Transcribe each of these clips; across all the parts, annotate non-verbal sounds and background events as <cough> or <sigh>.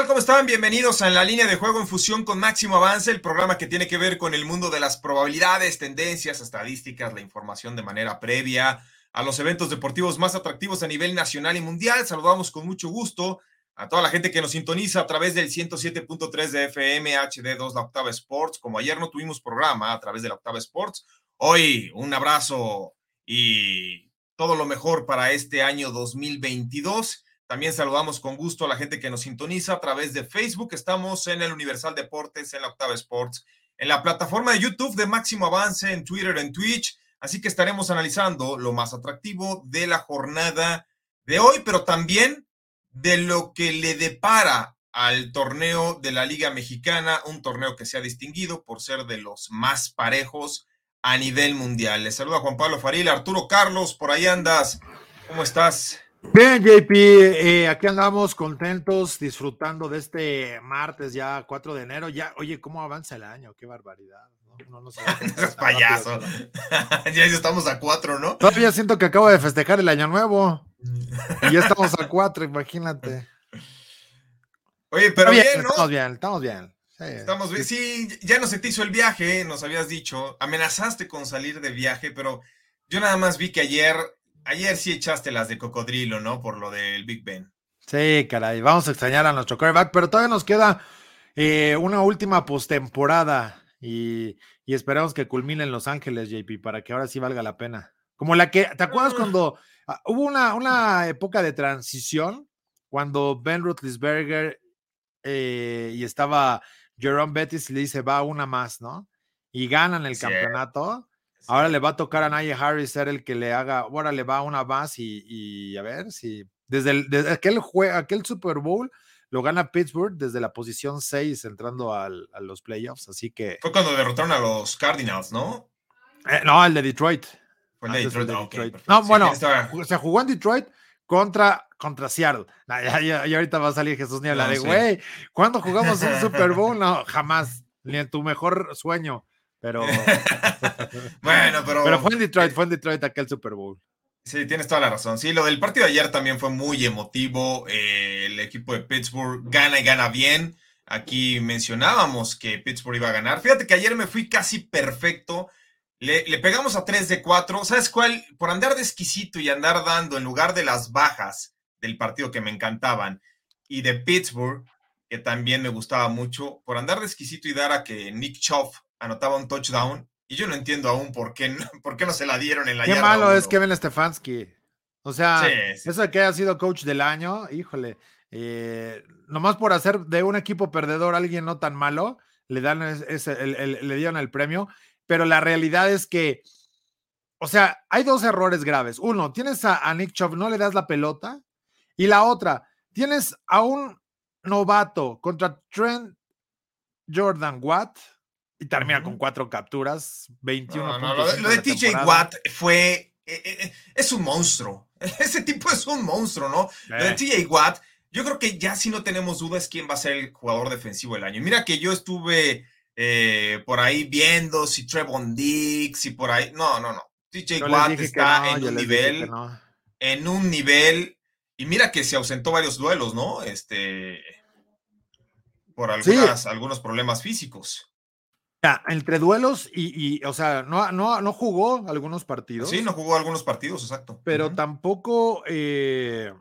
Tal? ¿Cómo están? Bienvenidos a la línea de juego en fusión con Máximo Avance, el programa que tiene que ver con el mundo de las probabilidades, tendencias, estadísticas, la información de manera previa a los eventos deportivos más atractivos a nivel nacional y mundial. Saludamos con mucho gusto a toda la gente que nos sintoniza a través del 107.3 de FM HD2 La Octava Sports. Como ayer no tuvimos programa a través de La Octava Sports, hoy un abrazo y todo lo mejor para este año 2022. También saludamos con gusto a la gente que nos sintoniza a través de Facebook. Estamos en el Universal Deportes, en la Octava Sports, en la plataforma de YouTube de Máximo Avance, en Twitter, en Twitch. Así que estaremos analizando lo más atractivo de la jornada de hoy, pero también de lo que le depara al torneo de la Liga Mexicana, un torneo que se ha distinguido por ser de los más parejos a nivel mundial. Les saluda Juan Pablo Faril, Arturo Carlos, por ahí andas. ¿Cómo estás? Bien, JP, eh, aquí andamos contentos, disfrutando de este martes ya 4 de enero. Ya, oye, ¿cómo avanza el año? Qué barbaridad. No, no, <laughs> payaso. <laughs> ya estamos a 4, ¿no? Todavía siento que acabo de festejar el año nuevo. y ya estamos a <laughs> 4, imagínate. Oye, pero bien, ¿no? Estamos bien, estamos bien. Sí, estamos bien. Sí, ya no se te hizo el viaje, nos habías dicho. Amenazaste con salir de viaje, pero yo nada más vi que ayer Ayer sí echaste las de cocodrilo, ¿no? Por lo del Big Ben. Sí, caray, vamos a extrañar a nuestro quarterback, pero todavía nos queda eh, una última postemporada y, y esperamos que culmine en Los Ángeles, JP, para que ahora sí valga la pena. Como la que, ¿te acuerdas ah. cuando ah, hubo una, una época de transición? Cuando Ben Roethlisberger eh, y estaba Jerome Bettis y le dice, va una más, ¿no? Y ganan el campeonato. Ahora le va a tocar a Najee Harris ser el que le haga, ahora le va una más y, a ver si desde, el, desde aquel, aquel Super Bowl lo gana Pittsburgh desde la posición 6 entrando a los playoffs, así que... Fue cuando derrotaron a los Cardinals, ¿no? Eh, no, el de Detroit. Fue el de Detroit. no, bueno, se jugó en Detroit contra, contra Seattle. y ahorita va a salir Jesús Niebla de, güey, ¿cuándo jugamos un Super <laughs> Bowl? No, jamás, ni en tu mejor sueño. Pero. <laughs> bueno, pero. Pero fue en Detroit, fue en Detroit aquel Super Bowl. Sí, tienes toda la razón. Sí, lo del partido de ayer también fue muy emotivo. Eh, el equipo de Pittsburgh gana y gana bien. Aquí mencionábamos que Pittsburgh iba a ganar. Fíjate que ayer me fui casi perfecto. Le, le, pegamos a 3 de 4. ¿Sabes cuál? Por andar de exquisito y andar dando en lugar de las bajas del partido que me encantaban y de Pittsburgh, que también me gustaba mucho, por andar de exquisito y dar a que Nick Choff anotaba un touchdown y yo no entiendo aún por qué, <laughs> por qué no se la dieron en la Qué malo es Kevin Stefanski. O sea, eso de que haya sido coach del año, híjole, eh, nomás por hacer de un equipo perdedor a alguien no tan malo, le, dan ese, le dieron el premio, pero la realidad es que, o sea, hay dos errores graves. Uno, tienes a, a Nick Chubb, no le das la pelota, y la otra, tienes a un novato contra Trent Jordan Watt, y termina con cuatro capturas, 21 no, lo, de, TJ Watt fue. Eh, eh, eh, es un monstruo. <laughs> Ese tipo es un monstruo, ¿no? Lo de TJ Watt, yo creo que ya si no tenemos dudas quién va a ser el jugador defensivo del año. Mira que yo estuve por ahí viendo si Trevon Dix, y por ahí. No, no, no. TJ Watt está en un nivel. En un nivel. Y mira que se ausentó varios duelos, ¿no? Este. Por algunas, algunos problemas físicos entre duelos y, o sea, no, no, no jugó algunos partidos. Sí, no jugó algunos partidos, exacto. Pero tampoco eh,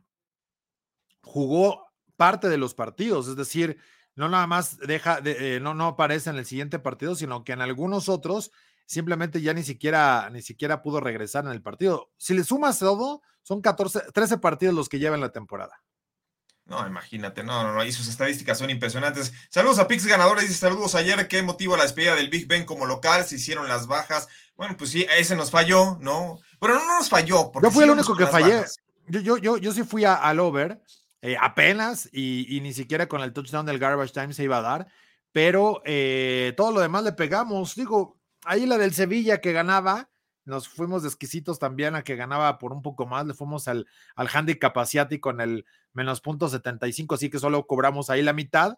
jugó parte de los partidos, es decir, no nada más deja, de, eh, no, no aparece en el siguiente partido, sino que en algunos otros simplemente ya ni siquiera, ni siquiera pudo regresar en el partido. Si le sumas todo, son 14, 13 partidos los que lleva en la temporada. No, imagínate, no, no, no, y sus estadísticas son impresionantes. Saludos a Pix Ganadores y saludos ayer. ¿Qué motivo la despedida del Big Ben como local? Se hicieron las bajas. Bueno, pues sí, ese nos falló, ¿no? Pero no nos falló. Yo fui el único que fallé. Yo, yo, yo, yo sí fui al over eh, apenas y, ni siquiera con el touchdown del garbage time se iba a dar, pero eh, todo lo demás le pegamos. Digo, ahí la del Sevilla que ganaba, nos fuimos de exquisitos también a que ganaba por un poco más, le fuimos al, al handicap asiático en el menos punto 75, así que solo cobramos ahí la mitad,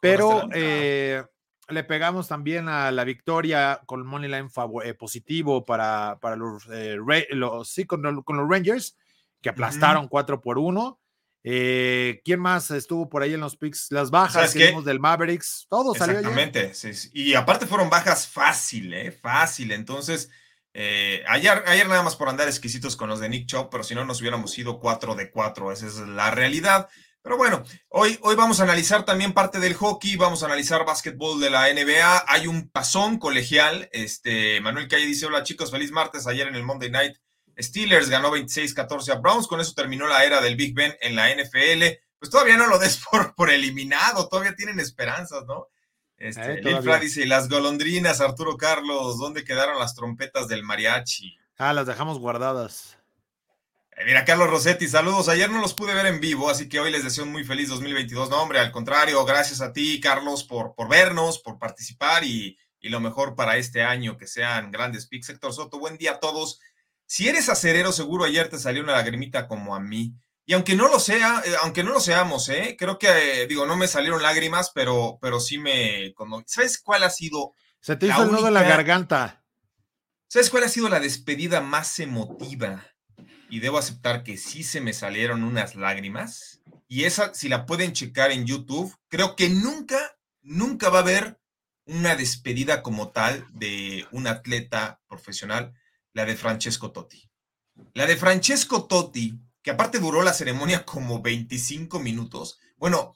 pero eh, le pegamos también a la victoria con Moneyline eh, positivo para, para los, eh, los, sí, con, los Rangers, que aplastaron 4 por 1. ¿Quién más estuvo por ahí en los picks? Las bajas que vimos del Mavericks, todo salió Exactamente, y aparte fueron bajas fácil, ¿eh? Fácil, entonces eh, ayer, ayer nada más por andar exquisitos con los de Nick Chop, pero si no nos hubiéramos ido 4 de 4, esa es la realidad. Pero bueno, hoy, hoy vamos a analizar también parte del hockey, vamos a analizar básquetbol de la NBA. Hay un pasón colegial. Este, Manuel Calle dice: Hola chicos, feliz martes. Ayer en el Monday Night Steelers ganó 26-14 a Browns. Con eso terminó la era del Big Ben en la NFL. Pues todavía no lo des <laughs> por, por eliminado, todavía tienen esperanzas, ¿no? Este, eh, dice, las golondrinas, Arturo Carlos, ¿dónde quedaron las trompetas del mariachi? Ah, las dejamos guardadas. Eh, mira, Carlos Rossetti, saludos. Ayer no los pude ver en vivo, así que hoy les deseo un muy feliz 2022. No, hombre, al contrario, gracias a ti, Carlos, por, por vernos, por participar y, y lo mejor para este año, que sean grandes picks. Héctor Soto, buen día a todos. Si eres acerero, seguro ayer te salió una lagrimita como a mí. Y aunque no lo sea, eh, aunque no lo seamos, ¿eh? creo que, digo, no me salieron lágrimas, pero, pero sí me. ¿Sabes cuál ha sido? Se te hizo el nudo en la garganta. ¿Sabes cuál ha sido la despedida más emotiva? Y debo aceptar que sí se me salieron unas lágrimas. Y esa, si la pueden checar en YouTube, creo que nunca, nunca va a haber una despedida como tal de un atleta profesional, la de Francesco Totti. La de Francesco Totti que aparte duró la ceremonia como 25 minutos. Bueno,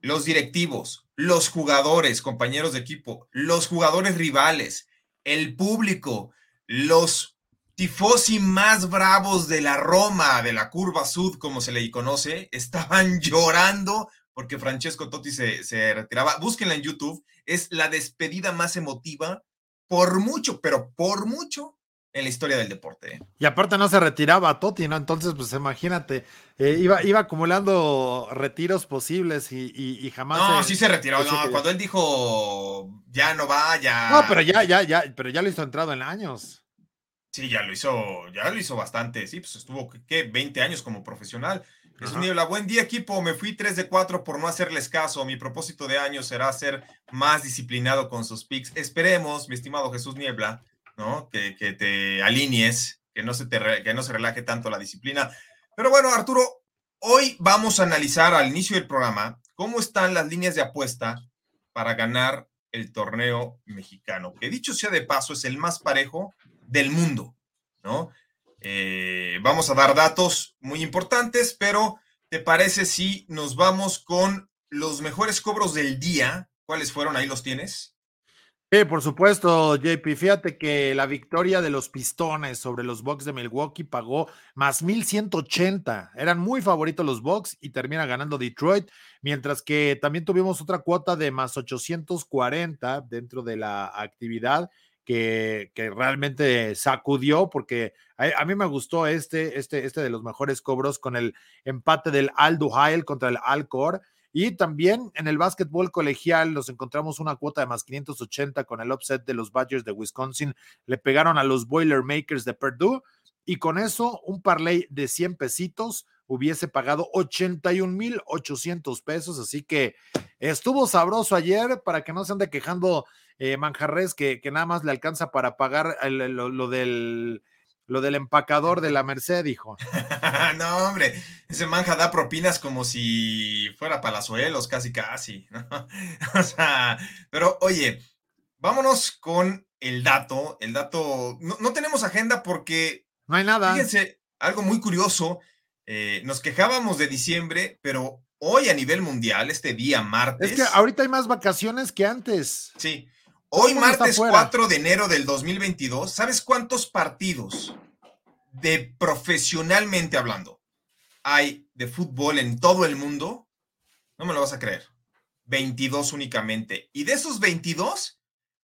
los directivos, los jugadores, compañeros de equipo, los jugadores rivales, el público, los tifosi más bravos de la Roma, de la curva sud, como se le conoce, estaban <laughs> llorando porque Francesco Totti se, se retiraba. Búsquenla en YouTube, es la despedida más emotiva por mucho, pero por mucho en la historia del deporte. ¿eh? Y aparte no se retiraba a Totti, ¿no? Entonces, pues imagínate, eh, iba, iba acumulando retiros posibles y, jamás. No, sí se retiró. No, cuando él dijo ya no va, ya. No, pero ya, ya, ya, pero ya lo hizo entrado en años. Sí, ya lo hizo, ya lo hizo bastante. Sí, pues estuvo, ¿qué? 20 años como profesional. Jesús Niebla, buen día equipo, me fui 3 de 4 por no hacerles caso. Mi propósito de año será ser más disciplinado con sus picks. Esperemos, mi estimado Jesús Niebla, ¿no? Que, te alinees, que no, se te, que no se relaje tanto la disciplina. Pero bueno, Arturo, hoy vamos a analizar al inicio del programa cómo están las líneas de apuesta para ganar el torneo mexicano, que dicho sea de paso, es el más parejo del mundo, ¿no? Eh, vamos a dar datos muy importantes, pero ¿te parece si nos vamos con los mejores cobros del día? ¿Cuáles fueron? Ahí los tienes. Sí, por supuesto, JP. Fíjate que la victoria de los Pistones sobre los Bucks de Milwaukee pagó más 1180. Eran muy favoritos los Bucks y termina ganando Detroit, mientras que también tuvimos otra cuota de más 840 dentro de la actividad que, realmente sacudió porque a, mí me gustó este, este, este de los mejores cobros con el empate del Al Duhail contra el Alcor y también en el básquetbol colegial nos encontramos una cuota de más 580 con el upset de los Badgers de Wisconsin. Le pegaron a los Boilermakers de Purdue y con eso un parlay de 100 pesitos hubiese pagado 81,800 pesos. Así que estuvo sabroso ayer para que no se ande quejando eh, Manjarres que, nada más le alcanza para pagar lo del lo del empacador de la Merced, dijo. <laughs> no, hombre, ese manja da propinas como si fuera palazuelos, casi, casi. <laughs> o sea, pero oye, vámonos con el dato. El dato, no, tenemos agenda porque... No hay nada. Fíjense, algo muy curioso. Eh, nos quejábamos de diciembre, pero hoy a nivel mundial, este día martes. Es que ahorita hay más vacaciones que antes. Sí, Hoy, martes 4 de enero del 2022, ¿sabes cuántos partidos de profesionalmente hablando hay de fútbol en todo el mundo? No me lo vas a creer. 22 únicamente. Y de esos 22,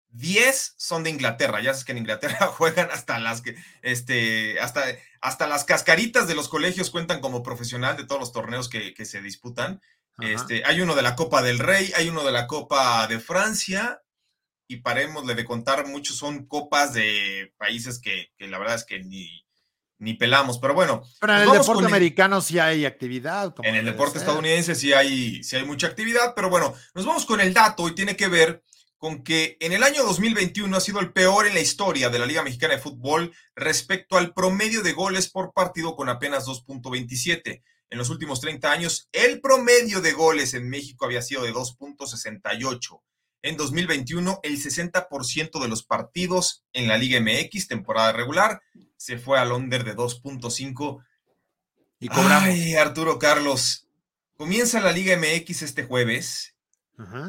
10 son de Inglaterra. Ya sabes que en Inglaterra <laughs> juegan hasta las que, este, hasta, hasta las cascaritas de los colegios cuentan como profesional de todos los torneos que, se disputan. Este, hay uno de la Copa del Rey, hay uno de la Copa de Francia, y parémosle de contar, muchos son copas de países que, la verdad es que ni, ni pelamos. Pero bueno. Pero en el deporte americano sí hay actividad. en el deporte estadounidense sí hay, sí hay mucha actividad, pero bueno, nos vamos con el dato y tiene que ver con que en el año 2021 ha sido el peor en la historia de la Liga Mexicana de Fútbol respecto al promedio de goles por partido con apenas 2.27. En los últimos 30 años, el promedio de goles en México había sido de 2.68. En 2021, el 60% de los partidos en la Liga MX, temporada regular, se fue al under de 2.5. Y cobramos. Ay, Arturo Carlos, comienza la Liga MX este jueves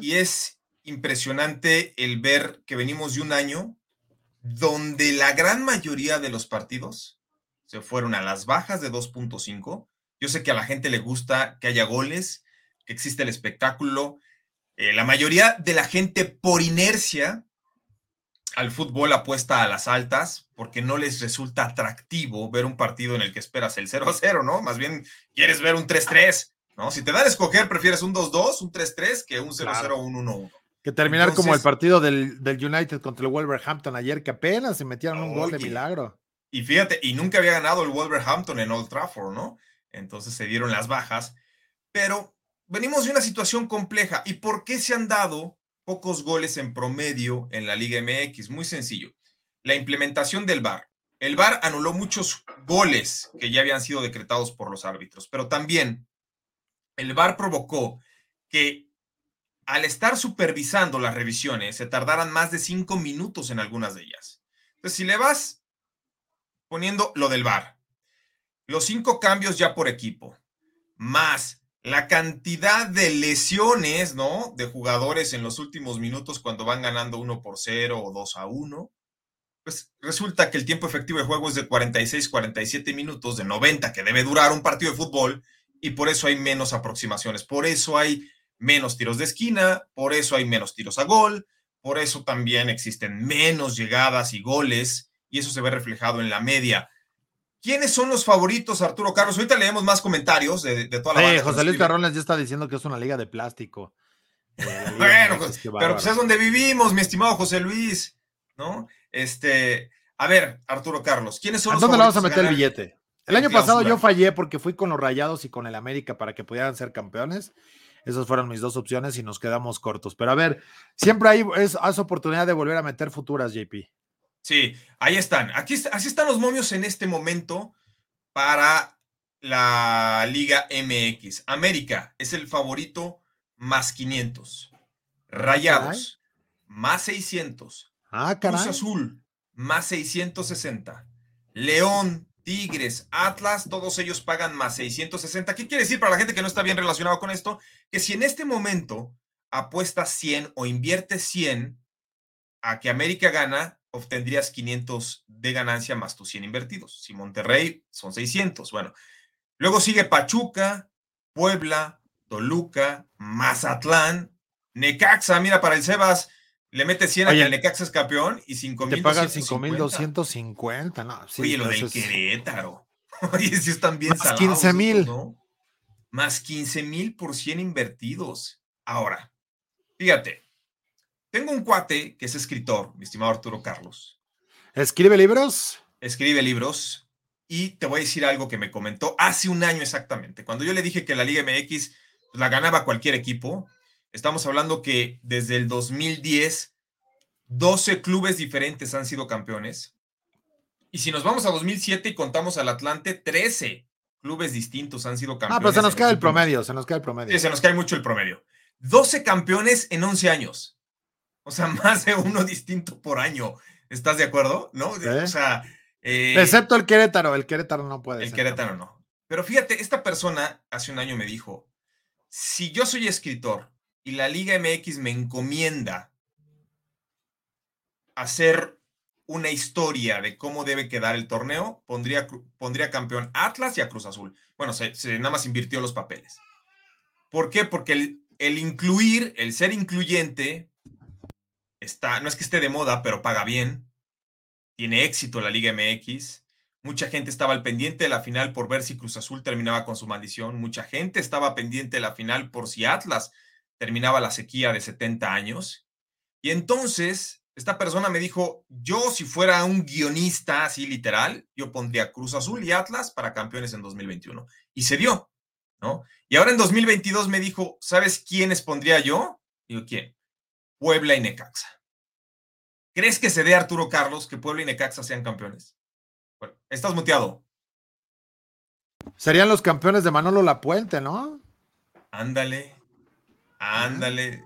y es impresionante el ver que venimos de un año donde la gran mayoría de los partidos se fueron a las bajas de 2.5. Yo sé que a la gente le gusta que haya goles, que existe el espectáculo. Eh, la mayoría de la gente por inercia al fútbol apuesta a las altas porque no les resulta atractivo ver un partido en el que esperas el 0 a 0, ¿no? Más bien quieres ver un 3-3, ¿no? Si te dan a escoger, prefieres un 2-2, un 3-3 que un 0-0 o un 1-1. Que terminar como el partido del, United contra el Wolverhampton ayer, que apenas se metieron un gol de milagro. Y fíjate, y nunca había ganado el Wolverhampton en Old Trafford, ¿no? Entonces se dieron las bajas. Pero venimos de una situación compleja. ¿Y por qué se han dado pocos goles en promedio en la Liga MX? Muy sencillo. La implementación del VAR. El VAR anuló muchos goles que ya habían sido decretados por los árbitros, pero también el VAR provocó que al estar supervisando las revisiones, se tardaran más de cinco minutos en algunas de ellas. Entonces, si le vas poniendo lo del VAR, los cinco cambios ya por equipo, más la cantidad de lesiones, ¿no? De jugadores en los últimos minutos cuando van ganando uno por cero o dos a uno, pues resulta que el tiempo efectivo de juego es de 46, 47 minutos, de 90 que debe durar un partido de fútbol, y por eso hay menos aproximaciones, por eso hay menos tiros de esquina, por eso hay menos tiros a gol, por eso también existen menos llegadas y goles, y eso se ve reflejado en la media. ¿Quiénes son los favoritos, Arturo Carlos? Ahorita leemos más comentarios de, toda la sí, José Luis Carrones ya está diciendo que es una liga de plástico. bueno, pues, pero pues es donde vivimos, mi estimado José Luis, ¿no? Este, a ver, Arturo Carlos, ¿quiénes son ¿A dónde le vamos a meter el billete? El año pasado yo fallé porque fui con los Rayados y con el América para que pudieran ser campeones. Esas fueron mis dos opciones y nos quedamos cortos. Pero a ver, siempre hay es, oportunidad de volver a meter futuras, JP. Sí, ahí están. Aquí así están los momios en este momento para la Liga MX. América es el favorito más 500. Rayados más 600. Ah, Cruz Azul más 660. León Tigres, Atlas, todos ellos pagan más 660. ¿Qué quiere decir para la gente que no está bien relacionado con esto? Que si en este momento apuestas 100 o inviertes 100 a que América gana, obtendrías 500 de ganancia más tus 100 invertidos. Si Monterrey son 600. Bueno, luego sigue Pachuca, Puebla, Toluca, Mazatlán, Necaxa. Mira, para el Sebas, le mete 100 a que el Necaxa es campeón y 5 mil. Te pagan 5.250, ¿no? Sí, Oye, lo del Querétaro. <laughs> Oye, si están bien Más 15 mil. Más 15 mil por 100 invertidos. Ahora, fíjate, tengo un cuate que es escritor, mi estimado Arturo Carlos. ¿Escribe libros? Escribe libros. Y te voy a decir algo que me comentó hace un año exactamente. Cuando yo le dije que la Liga MX pues, la ganaba cualquier equipo, Estamos hablando que desde el 2010, 12 clubes diferentes han sido campeones. Y si nos vamos a 2007 y contamos al Atlante, 13 clubes distintos han sido campeones. Ah, pero se nos cae el promedio, se nos cae el promedio. Sí, se nos cae mucho el promedio. 12 campeones en 11 años. O sea, <laughs> más de uno distinto por año. ¿Estás de acuerdo? ¿No? O sea. Eh, Excepto el Querétaro, el Querétaro no puede. El Querétaro no. Pero fíjate, esta persona hace un año me dijo: si yo soy escritor y la Liga MX me encomienda hacer una historia de cómo debe quedar el torneo, pondría, pondría campeón Atlas y a Cruz Azul. Bueno, se, nada más invirtió los papeles. ¿Por qué? Porque el, el incluir, el ser incluyente, está, no es que esté de moda, pero paga bien, tiene éxito la Liga MX. Mucha gente estaba al pendiente de la final por ver si Cruz Azul terminaba con su maldición. Mucha gente estaba pendiente de la final por si Atlas terminaba la sequía de 70 años. Y entonces, esta persona me dijo, yo si fuera un guionista así literal, yo pondría Cruz Azul y Atlas para campeones en 2021. Y se dio, ¿no? Y ahora en 2022 me dijo, ¿sabes quiénes pondría yo? Digo, ¿quién? Puebla y Necaxa. ¿Crees que se dé Arturo Carlos que Puebla y Necaxa sean campeones? Bueno, estás muteado. Serían los campeones de Manolo Lapuente, ¿no? Ándale, ándale.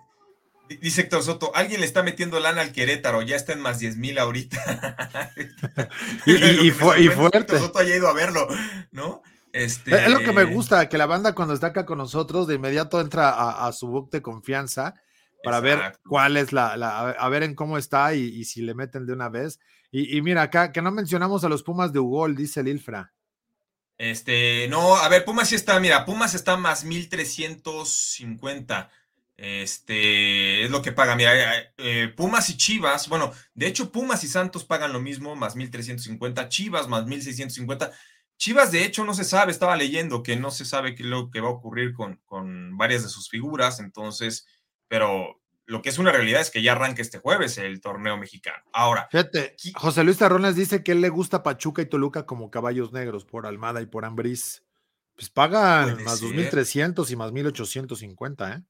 Dice Héctor Soto, alguien le está metiendo lana al Querétaro, ya está en más 10 mil ahorita. <laughs> <laughs> y, fuerte. Héctor Soto haya ido a verlo, ¿no? Este... Es lo que me gusta, que la banda cuando está acá con nosotros, de inmediato entra a, su book de confianza para ver cuál es la, a ver en cómo está y, si le meten de una vez. Y, mira, acá que no mencionamos a los Pumas de Ugol, dice el Ilfra. Este, no, a ver, Pumas sí está, mira, Pumas está más 1350. Este, es lo que paga. Mira, eh, eh, Pumas y Chivas, bueno, de hecho, Pumas y Santos pagan lo mismo, más 1350, Chivas más 1650. Chivas, de hecho, no se sabe, estaba leyendo que no se sabe qué es lo que va a ocurrir con, con varias de sus figuras, entonces, pero lo que es una realidad es que ya arranca este jueves el torneo mexicano. Ahora, fíjate, José Luis Terrones dice que él le gusta Pachuca y Toluca como caballos negros por Almada y por Ambriz. Pues pagan más 2.300 y más 1.850, ¿eh?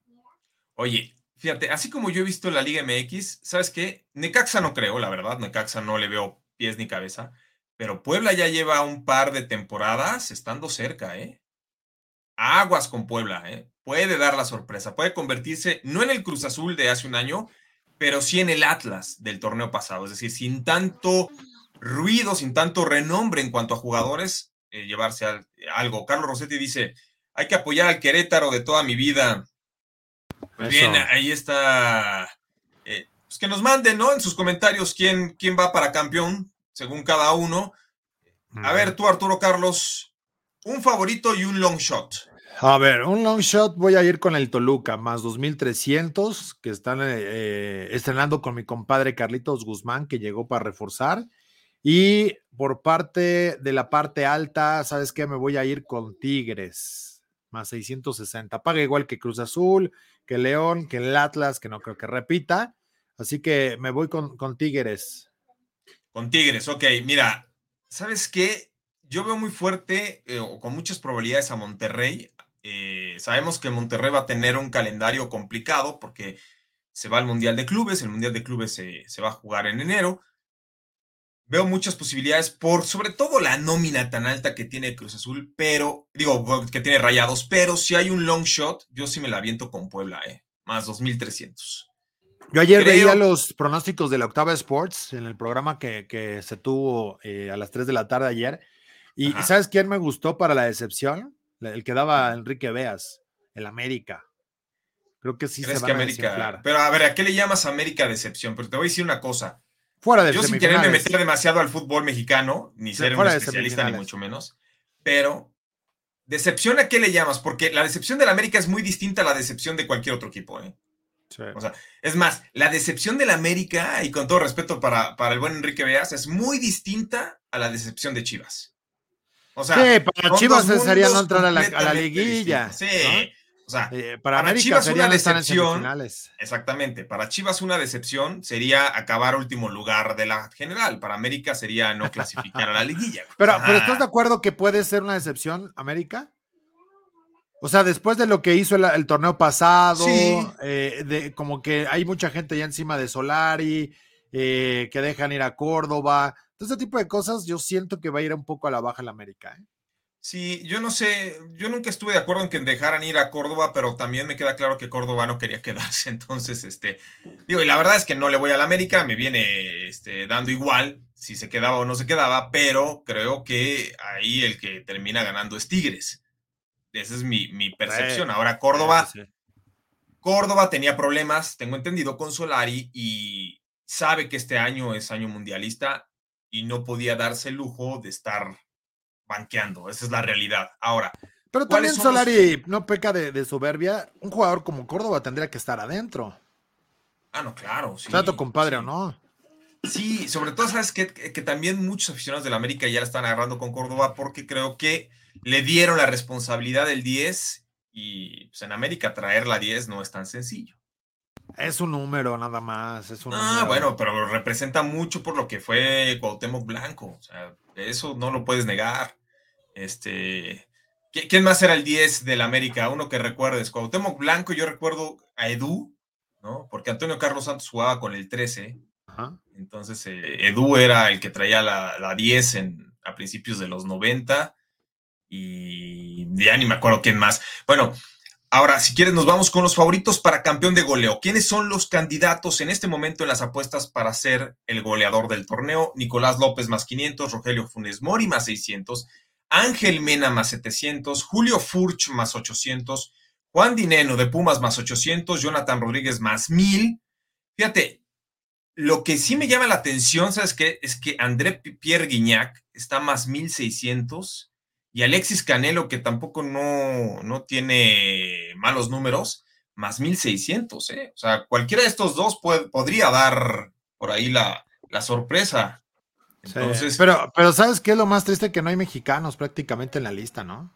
Oye, fíjate, así como yo he visto la Liga MX, ¿sabes qué? Necaxa no creo, la verdad, Necaxa no le veo pies ni cabeza, pero Puebla ya lleva un par de temporadas estando cerca, ¿eh? Aguas con Puebla, ¿eh? Puede dar la sorpresa, puede convertirse no en el Cruz Azul de hace un año, pero sí en el Atlas del torneo pasado, es decir, sin tanto ruido, sin tanto renombre en cuanto a jugadores, eh, llevarse algo. Carlos Rossetti dice, hay que apoyar al Querétaro de toda mi vida. Pues bien, ahí está. Eh, pues que nos manden, ¿no? En sus comentarios quién, quién va para campeón, según cada uno. A ver, tú, Arturo Carlos, un favorito y un long shot. A ver, un long shot voy a ir con el Toluca, más 2300, que están eh, eh, estrenando con mi compadre Carlitos Guzmán, que llegó para reforzar. Y por parte de la parte alta, ¿sabes qué? Me voy a ir con Tigres, más 660. Paga igual que Cruz Azul, que León, que el Atlas, que no creo que repita. Así que me voy con, con Tigres. Con Tigres, ok. Mira, ¿sabes qué? Yo veo muy fuerte eh, o con muchas probabilidades a Monterrey. Eh, sabemos que Monterrey va a tener un calendario complicado porque se va al Mundial de Clubes. El Mundial de Clubes se, se va a jugar en enero veo muchas posibilidades por sobre todo la nómina tan alta que tiene Cruz Azul, pero digo que tiene rayados, pero si hay un long shot, yo sí me la aviento con Puebla, eh, más 2300. Yo ayer veía los pronósticos de la Octava Sports en el programa que, se tuvo eh, a las 3 de la tarde ayer. Y ¿sabes quién me gustó para la decepción? El que daba Enrique Veas, el América. Creo que sí se va a América, Pero a ver, ¿a qué le llamas América decepción? Pero te voy a decir una cosa. Fuera de Yo sin quererme meter demasiado al fútbol mexicano, ni ser un especialista, ni mucho menos, pero ¿decepción a qué le llamas? Porque la decepción de la América es muy distinta a la decepción de cualquier otro equipo. ¿eh? O sea, es más, la decepción de la América, y con todo respeto para, para el buen Enrique Veas, es muy distinta a la decepción de Chivas. O sea, sí, para Chivas sería no entrar a la, liguilla. Sí, o sea, eh, para, Chivas una decepción. Exactamente. Para Chivas una decepción sería acabar último lugar de la general. Para América sería no <laughs> clasificar a la liguilla. Pero, pero ¿estás de acuerdo que puede ser una decepción, América? O sea, después de lo que hizo el, torneo pasado, eh, de, como que hay mucha gente ya encima de Solari, eh, que dejan ir a Córdoba. Todo ese tipo de cosas, yo siento que va a ir un poco a la baja el América. ¿eh? Sí, yo no sé, yo nunca estuve de acuerdo en que dejaran ir a Córdoba, pero también me queda claro que Córdoba no quería <laughs> quedarse. Entonces, este, digo, y la verdad es que no le voy a la América, me viene este, dando igual si se quedaba o no se quedaba, pero creo que ahí el que termina ganando es Tigres. Esa es mi, percepción. Ahora, Córdoba, Córdoba tenía problemas, tengo entendido, con Solari y sabe que este año es año mundialista y no podía darse el lujo de estar banqueando. Esa es la realidad. Ahora. Pero también Solari no peca de, soberbia. Un jugador como Córdoba tendría que estar adentro. Ah, no, claro. Sí, Trato compadre sí. o no. Sí, sobre todo, sabes que, que también muchos aficionados de la América ya la están agarrando con Córdoba porque creo que le dieron la responsabilidad del 10 y pues, en América traer la 10 no es tan sencillo. Es un número nada más. Es un Ah, número. bueno, pero representa mucho por lo que fue Cuauhtémoc Blanco. O sea, eso no lo puedes negar. Este, ¿qui- ¿quién más era el 10 del América? Uno que recuerdes. Cuauhtémoc Blanco, yo recuerdo a Edu, ¿no? Porque Antonio Carlos Santos jugaba con el 13. Ajá. Entonces, eh, Edu era el que traía la, la 10 en, a principios de los 90. Y ya ni me acuerdo quién más. Bueno, ahora, si quieres, nos vamos con los favoritos para campeón de goleo. ¿Quiénes son los candidatos en este momento en las apuestas para ser el goleador del torneo? Nicolás López más 500, Rogelio Funes Mori más 600, Ángel Mena más 700, Julio Furch más 800, Juan Dineno de Pumas más 800, Jonathan Rodríguez más 1000. Fíjate, lo que sí me llama la atención, ¿sabes qué? Es que André Pierre Guignac está más 1600 y Alexis Canelo, que tampoco no, no tiene malos números, más 1600, ¿eh? O sea, cualquiera de estos dos puede- podría dar por ahí la, la sorpresa. Sí, Entonces, pero, pero ¿sabes qué es lo más triste? Que no hay mexicanos prácticamente en la lista, ¿no?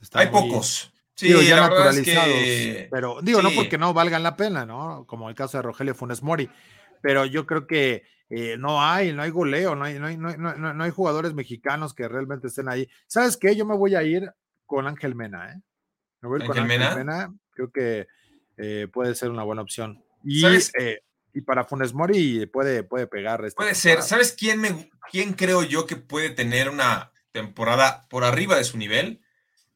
Está hay muy- pocos. Sí, digo, ya la verdad es naturalizados. que- Pero digo, no porque no valgan la pena, ¿no? Como el caso de Rogelio Funes Mori. Pero yo creo que eh, no hay, no hay goleo, no hay, no, hay, no, hay, no hay- no hay jugadores mexicanos que realmente estén ahí. ¿Sabes qué? Yo me voy a ir con Ángel Mena, ¿eh? Me voy a ir con ¿Ángel Ángel Mena? Mena. Creo que eh, puede ser una buena opción. Y, eh, y para Funes Mori puede, puede pegar. Puede ser. ¿Sabes quién, me, quién creo yo que puede tener una temporada por arriba de su nivel?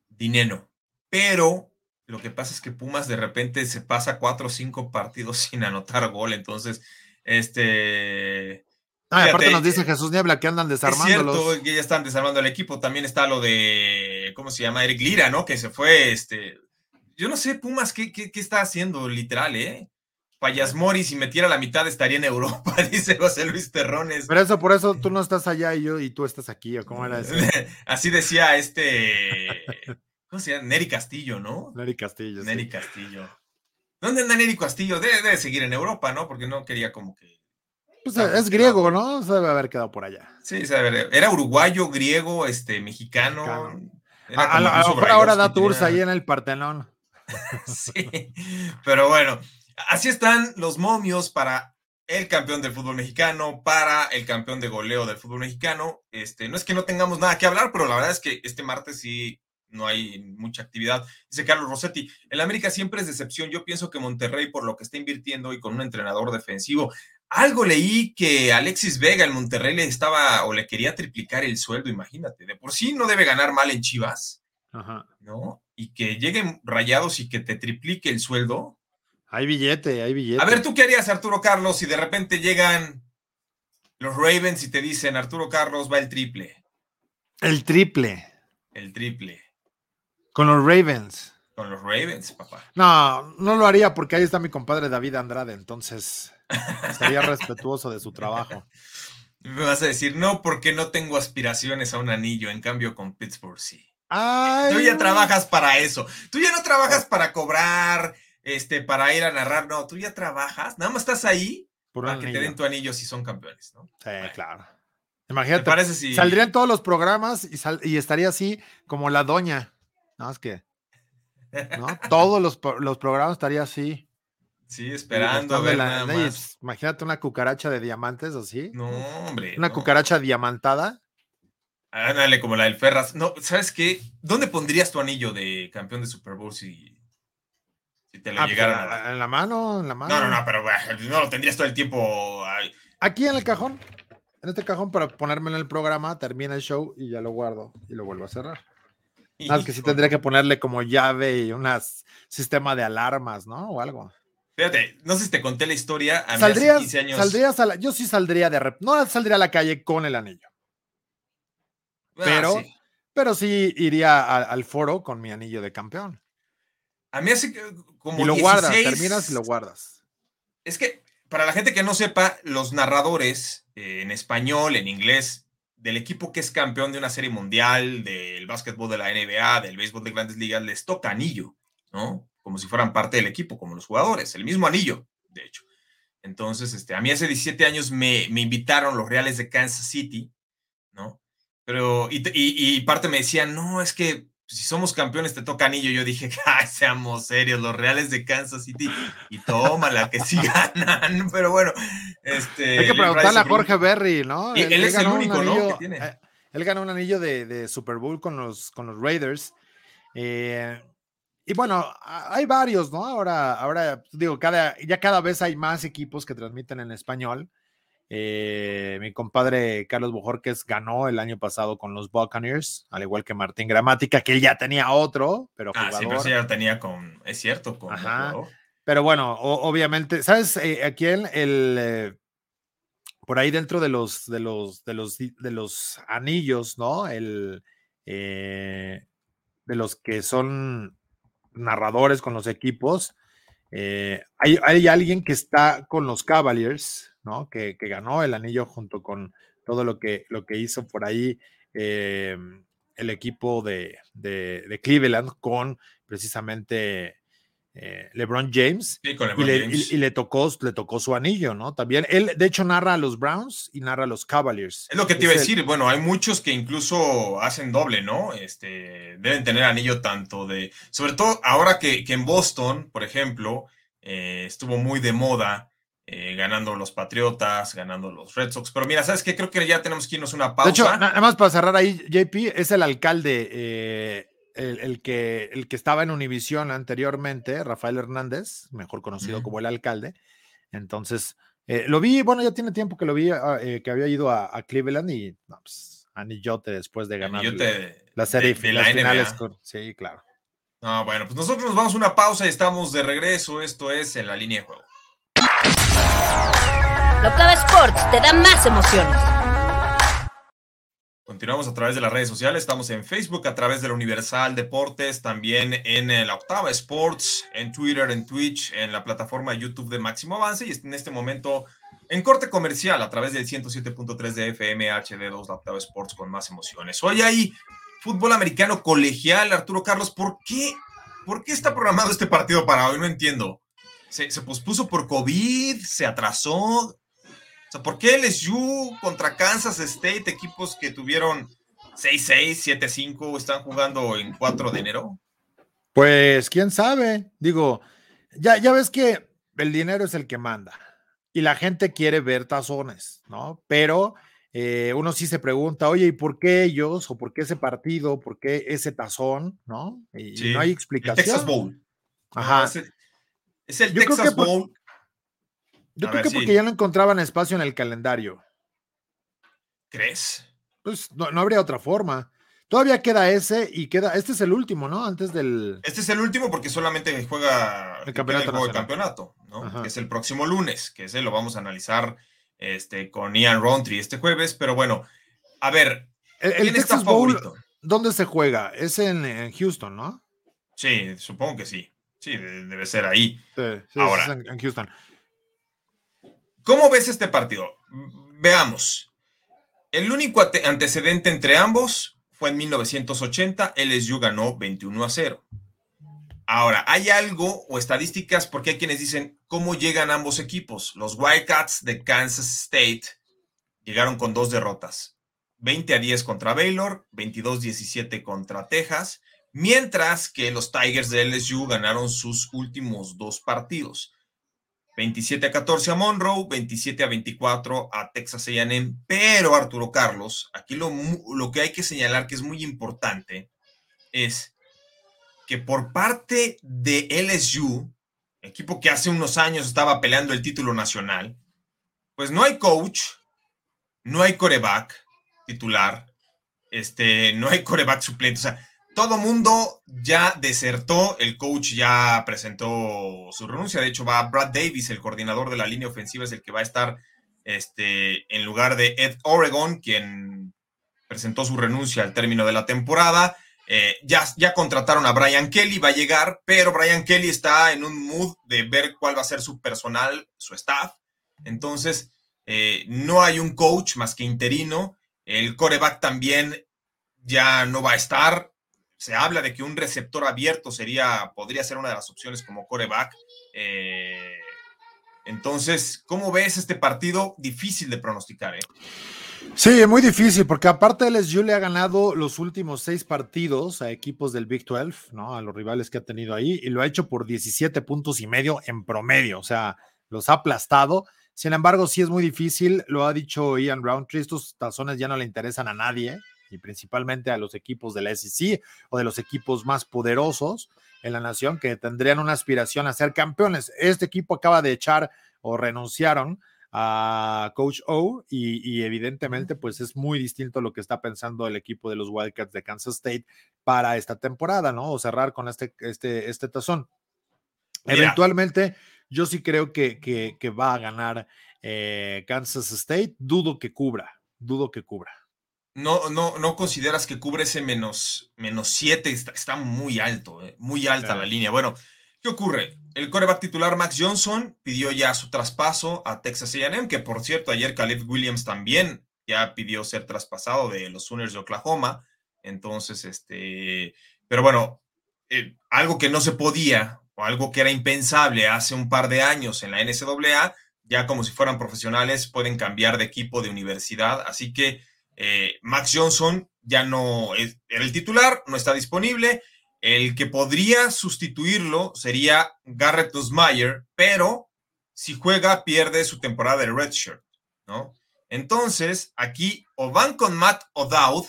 Dineno. Pero lo que pasa es que Pumas de repente se pasa cuatro o cinco partidos <laughs> sin anotar gol. Entonces, este. Ah, aparte nos dice Jesús Niebla que andan Es desarmándolos. cierto que ya están desarmando el equipo. También está lo de, ¿cómo se llama? Eric Lira, ¿no? Que se fue, este, yo no sé, Pumas, ¿qué, qué, qué está haciendo literal, eh? Payas Mori, si metiera la mitad estaría en Europa, <laughs> dice José Luis Terrones. Pero eso, por eso tú no estás allá y yo y tú estás aquí, ¿o cómo era eso? <laughs> Así decía este, ¿cómo se llama? Neri Castillo, ¿no? Neri Castillo. sí. Neri Castillo. ¿Dónde anda Neri Castillo? Debe, debe seguir en Europa, ¿no? Porque no quería como que... Pues Ah, es griego, ¿no? Se debe haber quedado por allá. Sí, a ver, era uruguayo, griego, este, mexicano. Mexicano. A, lo- mejor ahora da tours tenía- ahí en el Partenón. <laughs> Sí, pero bueno, así están los momios para el campeón del fútbol mexicano, para el campeón de goleo del fútbol mexicano. Este, no es que no tengamos nada que hablar, pero la verdad es que este martes sí no hay mucha actividad. Dice Carlos Rossetti, el América siempre es decepción. Yo pienso que Monterrey, por lo que está invirtiendo y con un entrenador defensivo, algo leí que Alexis Vega en Monterrey le estaba o le quería triplicar el sueldo, imagínate. De por sí no debe ganar mal en Chivas, Ajá. ¿no? Y que lleguen rayados y que te triplique el sueldo. Hay billete, hay billete. A ver, ¿tú qué harías, Arturo Carlos, si de repente llegan los Ravens y te dicen, Arturo Carlos va el triple? El triple El triple. Con los Ravens. Con los Ravens, papá. No, no lo haría porque ahí está mi compadre David Andrade, entonces estaría <laughs> respetuoso de su trabajo. <laughs> Me vas a decir, no, porque no tengo aspiraciones a un anillo, en cambio con Pittsburgh sí. Ay, Tú ya trabajas para eso. Tú ya no trabajas para cobrar, este, para ir a narrar, no, tú ya trabajas, nada más estás ahí por para que te den tu anillo si son campeones, ¿no? Sí, claro. ¿Te Imagínate, parece si saldría en todos los programas y, sal- y estaría así como la doña. No, es que, ¿no? <laughs> Todos los, los programas estaría así. Sí, esperando a ver la- nada y, más. imagínate una cucaracha de diamantes así. No, hombre. Una no. cucaracha diamantada. Ándale, como la del Ferras. No, ¿sabes qué? ¿Dónde pondrías tu anillo de campeón de Super Bowl si, si te lo Ah, pues, llegaran en, la, dar? en la mano, en la mano. No, no, no, pero no lo tendrías todo el tiempo. ay. Aquí en el cajón. En este cajón para ponérmelo en el programa, termina el show y ya lo guardo y lo vuelvo a cerrar. Más que sí tendría que ponerle como llave y un sistema de alarmas, ¿no? O algo. Fíjate, no sé si te conté la historia. A ¿Saldrías, 15 años. saldrías a la- yo sí saldría de rep, no saldría a la calle con el anillo, Ah, pero- sí. pero sí iría a- al foro con mi anillo de campeón. A mí hace como Y lo guardas, 16 terminas y lo guardas. Es que, para la gente que no sepa, los narradores eh, en español, en inglés, del equipo que es campeón de una serie mundial, del básquetbol de la NBA, del béisbol de grandes ligas, les toca anillo, ¿no? Como si fueran parte del equipo, como los jugadores, el mismo anillo, de hecho. Entonces, este, a mí hace 17 años me, me invitaron los Reales de Kansas City, ¿no? Pero, y, y, y parte me decían, no, es que si somos campeones te toca anillo. Yo dije, <laughs> ay, seamos serios, los Reales de Kansas City. Y toma la que sí <laughs> ganan. Pero bueno, este. Hay que preguntarle a Jorge Berry, ¿no? él, es el único, ¿no? tiene. Eh, él ganó un anillo de, de, Super Bowl con los, con los Raiders. Eh, y bueno, hay varios, ¿no? Ahora, ahora digo, cada, ya cada vez hay más equipos que transmiten en español. Eh, mi compadre Carlos Bojorquez ganó el año pasado con los Buccaneers, al igual que Martín Gramática, que él ya tenía otro, pero ah, jugador. sí, ya tenía con, es cierto, con Pero bueno, obviamente, ¿sabes? Eh, aquí el, el eh, por ahí dentro de los, de los, de los, de los anillos, ¿no? El, de los que son narradores con los equipos, hay, hay alguien que está con los Cavaliers, que, ganó el anillo junto con todo lo que, lo que hizo por ahí em, el equipo de, Cleveland con precisamente eh, LeBron James. y, le, tocó, le tocó su anillo, ¿no? También él, de hecho, narra a los Browns y narra a los Cavaliers. Es lo que te iba a decir. Bueno, hay muchos que incluso hacen doble, ¿no? Este, deben tener anillo tanto de. Sobre todo ahora que, en Boston, por ejemplo, eh, estuvo muy de moda eh, ganando los Patriotas, ganando los Red Sox. Pero mira, ¿sabes qué? Creo que ya tenemos que irnos una pausa. De hecho, nada más para cerrar ahí, JP, es el alcalde, eh, el, que, el que estaba en Univisión anteriormente, Rafael Hernández, mejor conocido como el alcalde. Entonces, eh, lo vi, bueno, ya tiene tiempo que lo vi, ah, que había ido a, Cleveland y, no, pues, anillote después de ganar la, serie de, las finales. sí, claro. Ah, bueno, pues nosotros nos vamos a una pausa y estamos de regreso. Esto es En la línea de juego. La Octava Sports te da más emociones. Continuamos a través de las redes sociales, estamos en Facebook a través de la Universal Deportes, también en eh, la Octava Sports, en Twitter, en Twitch, en la plataforma YouTube de Máximo Avance y en este momento en corte comercial a través del 107.3 de FM HD2, la Octava Sports con más emociones. Hoy hay fútbol americano colegial, Arturo Carlos, ¿por qué, ¿por qué está programado este partido para hoy? No entiendo. ¿Se, se pospuso por COVID? ¿Se atrasó? O sea, ¿por qué LSU contra Kansas State, equipos que tuvieron 6-6, 7-5, están jugando en 4 de enero? Pues quién sabe. Digo, ya, ya ves que el dinero es el que manda y la gente quiere ver tazones, ¿no? Pero eh, uno sí se pregunta, oye, ¿y por qué ellos? ¿O por qué ese partido? ¿Por qué ese tazón? ¿No? Y, no hay explicación. Texas Bowl. Ajá. Es, el Texas Bowl. Yo creo que porque ya no encontraban espacio en el calendario. ¿Crees? Pues no, habría otra forma. Todavía queda ese y queda. Este es el último, ¿no? Antes del. Este es el último porque solamente juega el campeonato. El, campeonato, ¿no? Que es el próximo lunes, que ese lo vamos a analizar este, con Ian Rountree este jueves. Pero bueno, a ver. ¿Quién está favorito? ¿Dónde se juega? Es en, Houston, ¿no? Sí, supongo que sí. Sí, debe ser ahí. Sí, sí Ahora, en Houston. ¿Cómo ves este partido? Veamos. El único antecedente entre ambos fue en 1980. LSU ganó 21 a 0. Ahora, hay algo o estadísticas porque hay quienes dicen cómo llegan ambos equipos. Los Wildcats de Kansas State llegaron con dos derrotas. 20 a 10 contra Baylor, 22 17 contra Texas, mientras que los Tigers de LSU ganaron sus últimos dos partidos. 27 a 14 a Monroe, 27 a 24 a Texas AM. Pero Arturo Carlos, aquí lo, lo que hay que señalar que es muy importante es que por parte de LSU, equipo que hace unos años estaba peleando el título nacional, pues no hay coach, no hay coreback titular, este, no hay coreback suplente. O sea, todo mundo ya desertó, el coach ya presentó su renuncia, de hecho va Brad Davis, el coordinador de la línea ofensiva, es el que va a estar este, en lugar de Ed Oregon, quien presentó su renuncia al término de la temporada. Eh, ya, contrataron a Brian Kelly, va a llegar, pero Brian Kelly está en un mood de ver cuál va a ser su personal, su staff. Entonces, eh, no hay un coach más que interino. El coreback también ya no va a estar se habla de que un receptor abierto sería, podría ser una de las opciones como coreback. Eh, Entonces, ¿cómo ves este partido? Difícil de pronosticar, ¿eh? Sí, muy difícil, porque aparte LSU le ha ganado los últimos seis partidos a equipos del Big 12, ¿no? A los rivales que ha tenido ahí, y lo ha hecho por 17 puntos y medio en promedio, o sea, los ha aplastado. Sin embargo, sí es muy difícil, lo ha dicho Ian Roundtree, estos tazones ya no le interesan a nadie, y principalmente a los equipos de la SEC o de los equipos más poderosos en la nación que tendrían una aspiración a ser campeones. Este equipo acaba de echar o renunciaron a Coach O y, evidentemente pues es muy distinto lo que está pensando el equipo de los Wildcats de Kansas State para esta temporada, ¿no? O cerrar con este, este, este tazón. Eventualmente yo sí creo que, que, va a ganar eh, Kansas State, dudo que cubra, dudo que cubra. No, no, no consideras que cubre ese menos, menos siete, está, muy alto, eh, muy alta la línea. Bueno, ¿qué ocurre? El coreback titular Max Johnson pidió ya su traspaso a Texas AM, que por cierto, ayer Caleb Williams también ya pidió ser traspasado de los Sooners de Oklahoma. Entonces, este, pero bueno, eh, algo que no se podía o algo que era impensable hace un par de años en la NCAA, ya como si fueran profesionales, pueden cambiar de equipo de universidad. Así que eh, Max Johnson ya no es, era el titular, no está disponible. El que podría sustituirlo sería Garrett Osmeyer, pero si juega pierde su temporada de redshirt, ¿no? Entonces, aquí o van con Matt O'Dowd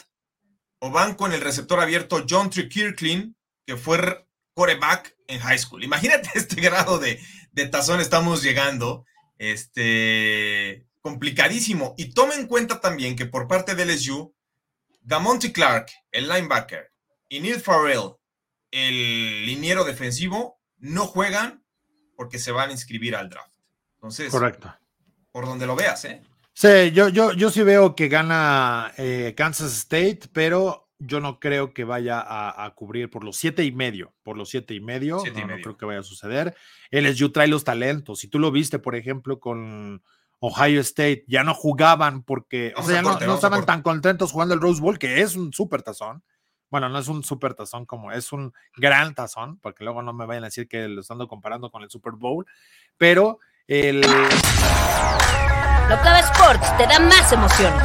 o van con el receptor abierto John Kirkland, que fue coreback en high school. Imagínate <laughs> este grado de, de tazón estamos llegando. Este, complicadísimo. Y tome en cuenta también que por parte de LSU, Gamonty Clark, el linebacker, y Neil Farrell, el liniero defensivo, no juegan porque se van a inscribir al draft. Entonces, correcto. Por donde lo veas, ¿eh? Sí, yo, yo, yo sí veo que gana eh, Kansas State, pero yo no creo que vaya a, cubrir por los siete y medio, por los siete y medio, no, no, creo que vaya a suceder. LSU trae los talentos. Si tú lo viste, por ejemplo, con Ohio State ya no jugaban porque, o sea, ya no, estaban tan contentos jugando el Rose Bowl, que es un super tazón. Bueno, no es un super tazón como es un gran tazón, porque luego no me vayan a decir que lo están comparando con el Super Bowl, pero el... Octava Sports te da más emociones.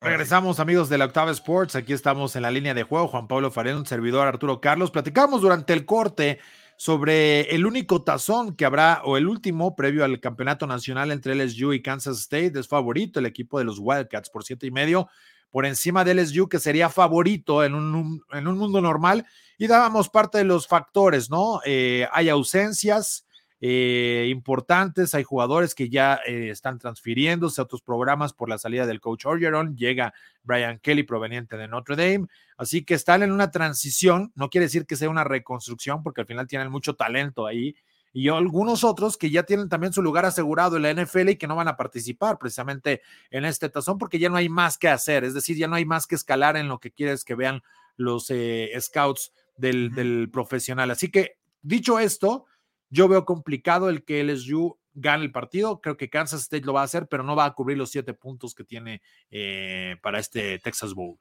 Regresamos amigos de la Octava Sports, aquí estamos en la línea de juego, Juan Pablo Farén, un servidor Arturo Carlos, platicamos durante el corte sobre el único tazón que habrá o el último previo al campeonato nacional entre LSU y Kansas State. Es favorito el equipo de los Wildcats por siete y medio por encima de LSU, que sería favorito en un, en un mundo normal. Y dábamos parte de los factores, ¿no? Eh, hay ausencias, eh, importantes. Hay jugadores que ya eh, están transfiriéndose a otros programas por la salida del coach Orgeron. Llega Brian Kelly proveniente de Notre Dame. Así que están en una transición. No quiere decir que sea una reconstrucción porque al final tienen mucho talento ahí. Y algunos otros que ya tienen también su lugar asegurado en la NFL y que no van a participar precisamente en este tazón porque ya no hay más que hacer. Es decir, ya no hay más que escalar en lo que quieres que vean los eh, scouts del, del profesional. Así que dicho esto, yo veo complicado el que LSU gane el partido. Creo que Kansas State lo va a hacer, pero no va a cubrir los siete puntos que tiene eh, para este Texas Bowl.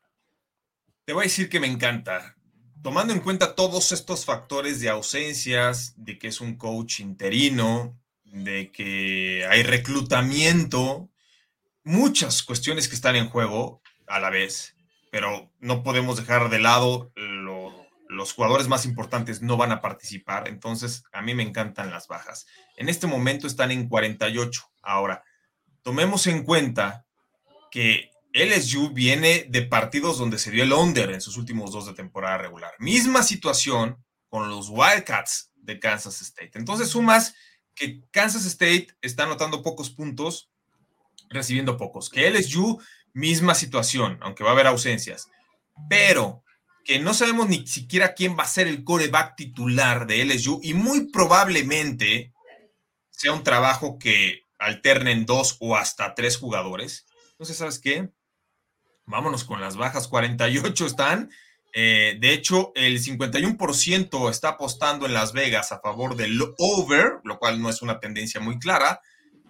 Te voy a decir que me encanta. Tomando en cuenta todos estos factores de ausencias, de que es un coach interino, de que hay reclutamiento, muchas cuestiones que están en juego a la vez, pero no podemos dejar de lado lo los jugadores más importantes no van a participar, entonces a mí me encantan las bajas. En este momento están en 48. Ahora, tomemos en cuenta que LSU viene de partidos donde se dio el under en sus últimos dos de temporada regular. Misma situación con los Wildcats de Kansas State. Entonces sumas que Kansas State está anotando pocos puntos, recibiendo pocos. Que LSU, misma situación, aunque va a haber ausencias. Pero que no sabemos ni siquiera quién va a ser el coreback titular de LSU y muy probablemente sea un trabajo que alternen dos o hasta tres jugadores. Entonces, ¿sabes qué? Vámonos con las bajas. 48 están. Eh, de hecho, el 51% está apostando en Las Vegas a favor del over, lo cual no es una tendencia muy clara.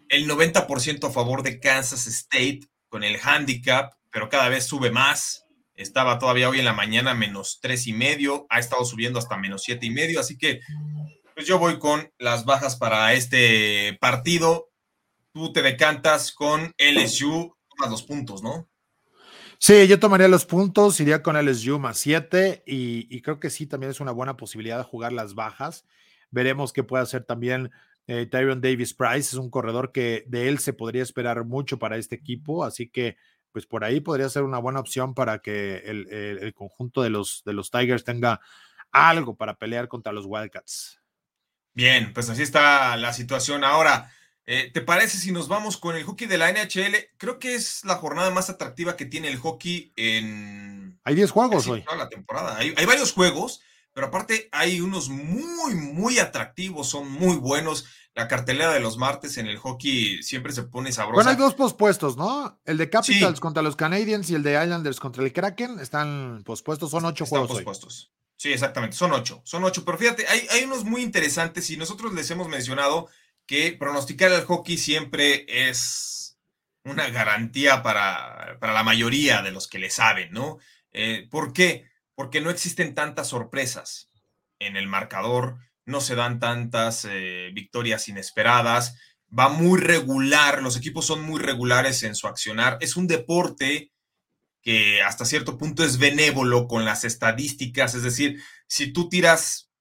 El 90% a favor de Kansas State con el handicap, pero cada vez sube más. Estaba todavía hoy en la mañana menos tres y medio, ha estado subiendo hasta menos siete y medio, así que Pues yo voy con las bajas para este partido. Tú te decantas con LSU a los puntos, ¿no? Sí, yo tomaría los puntos, iría con LSU más 7 y, creo que sí, también es una buena posibilidad de jugar las bajas. Veremos qué puede hacer también eh, Tyron Davis Price, es un corredor que de él se podría esperar mucho para este equipo, así que pues por ahí podría ser una buena opción para que el, conjunto de los, de los Tigers tenga algo para pelear contra los Wildcats. Bien, pues así está la situación ahora. Eh, ¿Te parece si nos vamos con el hockey de la NHL? Creo que es la jornada más atractiva que tiene el hockey en... Hay 10 juegos hoy. Toda la temporada. Hay, varios juegos, pero aparte hay unos muy, muy atractivos, son muy buenos. La cartelera de los martes en el hockey siempre se pone sabrosa. Bueno, hay dos pospuestos, ¿no? El de Capitals contra los Canadiens y el de Islanders contra el Kraken están pospuestos, son ocho están juegos. Pospuestos. Sí, exactamente, son ocho, son ocho. Pero fíjate, hay, hay unos muy interesantes y nosotros les hemos mencionado que pronosticar el hockey siempre es una garantía para, la mayoría de los que le saben, ¿no? Eh, ¿Por qué? Porque no existen tantas sorpresas en el marcador, no se dan tantas eh, victorias inesperadas, va muy regular, los equipos son muy regulares en su accionar, es un deporte que hasta cierto punto es benévolo con las estadísticas, es decir, si tú tiras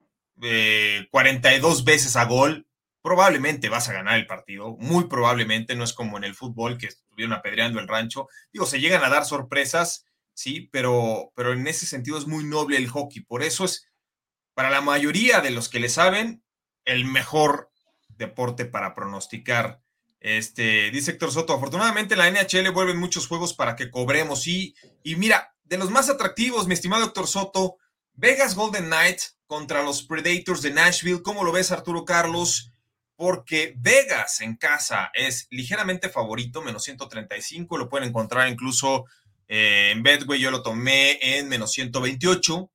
42 eh, veces a gol, probablemente vas a ganar el partido, muy probablemente, no es como en el fútbol que estuvieron apedreando el rancho. Digo, se llegan a dar sorpresas, sí, pero, pero en ese sentido es muy noble el hockey. Por eso es, para la mayoría de los que le saben, el mejor deporte para pronosticar. Este, dice Héctor Soto, afortunadamente la NHL vuelve muchos juegos para que cobremos. Y, y mira, de los más atractivos, mi estimado Héctor Soto, Vegas Golden Knight contra los Predators de Nashville. ¿Cómo lo ves, Arturo Carlos? porque Vegas en casa es ligeramente favorito, menos 135, lo pueden encontrar incluso eh, en Betway, yo lo tomé en menos 128,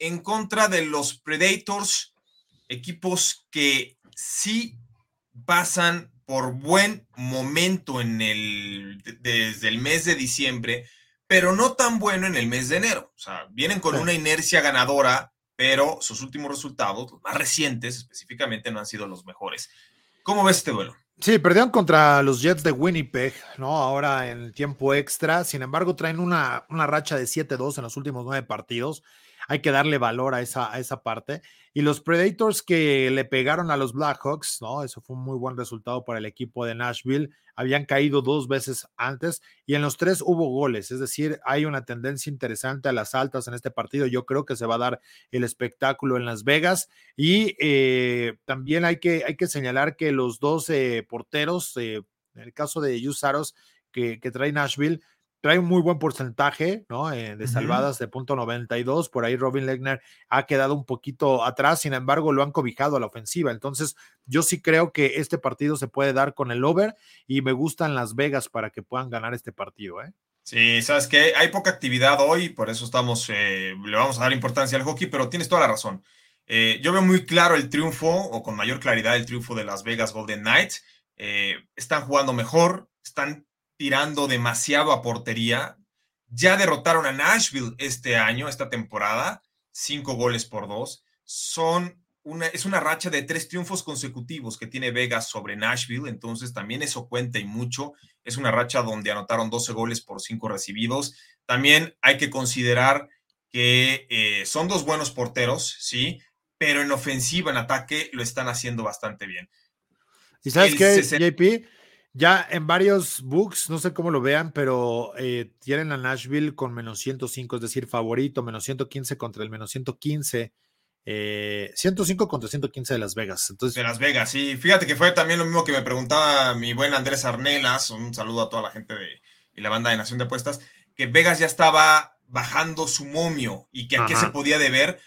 en contra de los Predators, equipos que sí pasan por buen momento en el, desde el mes de diciembre, pero no tan bueno en el mes de enero. O sea, vienen con una inercia ganadora pero sus últimos resultados, más recientes específicamente, no han sido los mejores. ¿Cómo ves este duelo? Sí, perdieron contra los Jets de Winnipeg, ¿no? Ahora en tiempo extra. Sin embargo, traen una, una racha de 7-2 en los últimos nueve partidos hay que darle valor a esa, a esa parte. Y los Predators que le pegaron a los Blackhawks, ¿no? Eso fue un muy buen resultado para el equipo de Nashville. Habían caído dos veces antes y en los tres hubo goles, es decir, hay una tendencia interesante a las altas en este partido. Yo creo que se va a dar el espectáculo en Las Vegas y eh, también hay que, hay que señalar que los dos porteros, eh, en el caso de Yusaros, que trae Nashville, trae un muy buen porcentaje ¿no? Eh, de salvadas de punto 92. Por ahí Robin Legner ha quedado un poquito atrás, sin embargo, lo han cobijado a la ofensiva. Entonces, yo sí creo que este partido se puede dar con el over y me gustan Las Vegas para que puedan ganar este partido. ¿eh? Sí, sabes que hay poca actividad hoy, por eso estamos, eh, le vamos a dar importancia al hockey, pero tienes toda la razón. Eh, yo veo muy claro el triunfo, o con mayor claridad el triunfo de Las Vegas Golden Knights. están jugando mejor, están tirando demasiado a portería. Ya derrotaron a Nashville este año, esta temporada, cinco goles por dos. Son una, es una racha de tres triunfos consecutivos que tiene Vegas sobre Nashville, entonces también eso cuenta y mucho. Es una racha donde anotaron 12 goles por cinco recibidos. También hay que considerar que eh, son dos buenos porteros, sí, pero en ofensiva, en ataque, lo están haciendo bastante bien. ¿Y sabes qué, JP? Ya en varios books, no sé cómo lo vean, pero eh, tienen a Nashville con menos 105, es decir, favorito, menos 115 contra el menos 115. 105 eh, contra 115 de Las Vegas. Entonces, de Las Vegas, sí. Fíjate que fue también lo mismo que me preguntaba mi buen Andrés Arnelas. Un saludo a toda la gente de y la banda de Nación de Apuestas. Que Vegas ya estaba bajando su momio y que a qué se podía deber.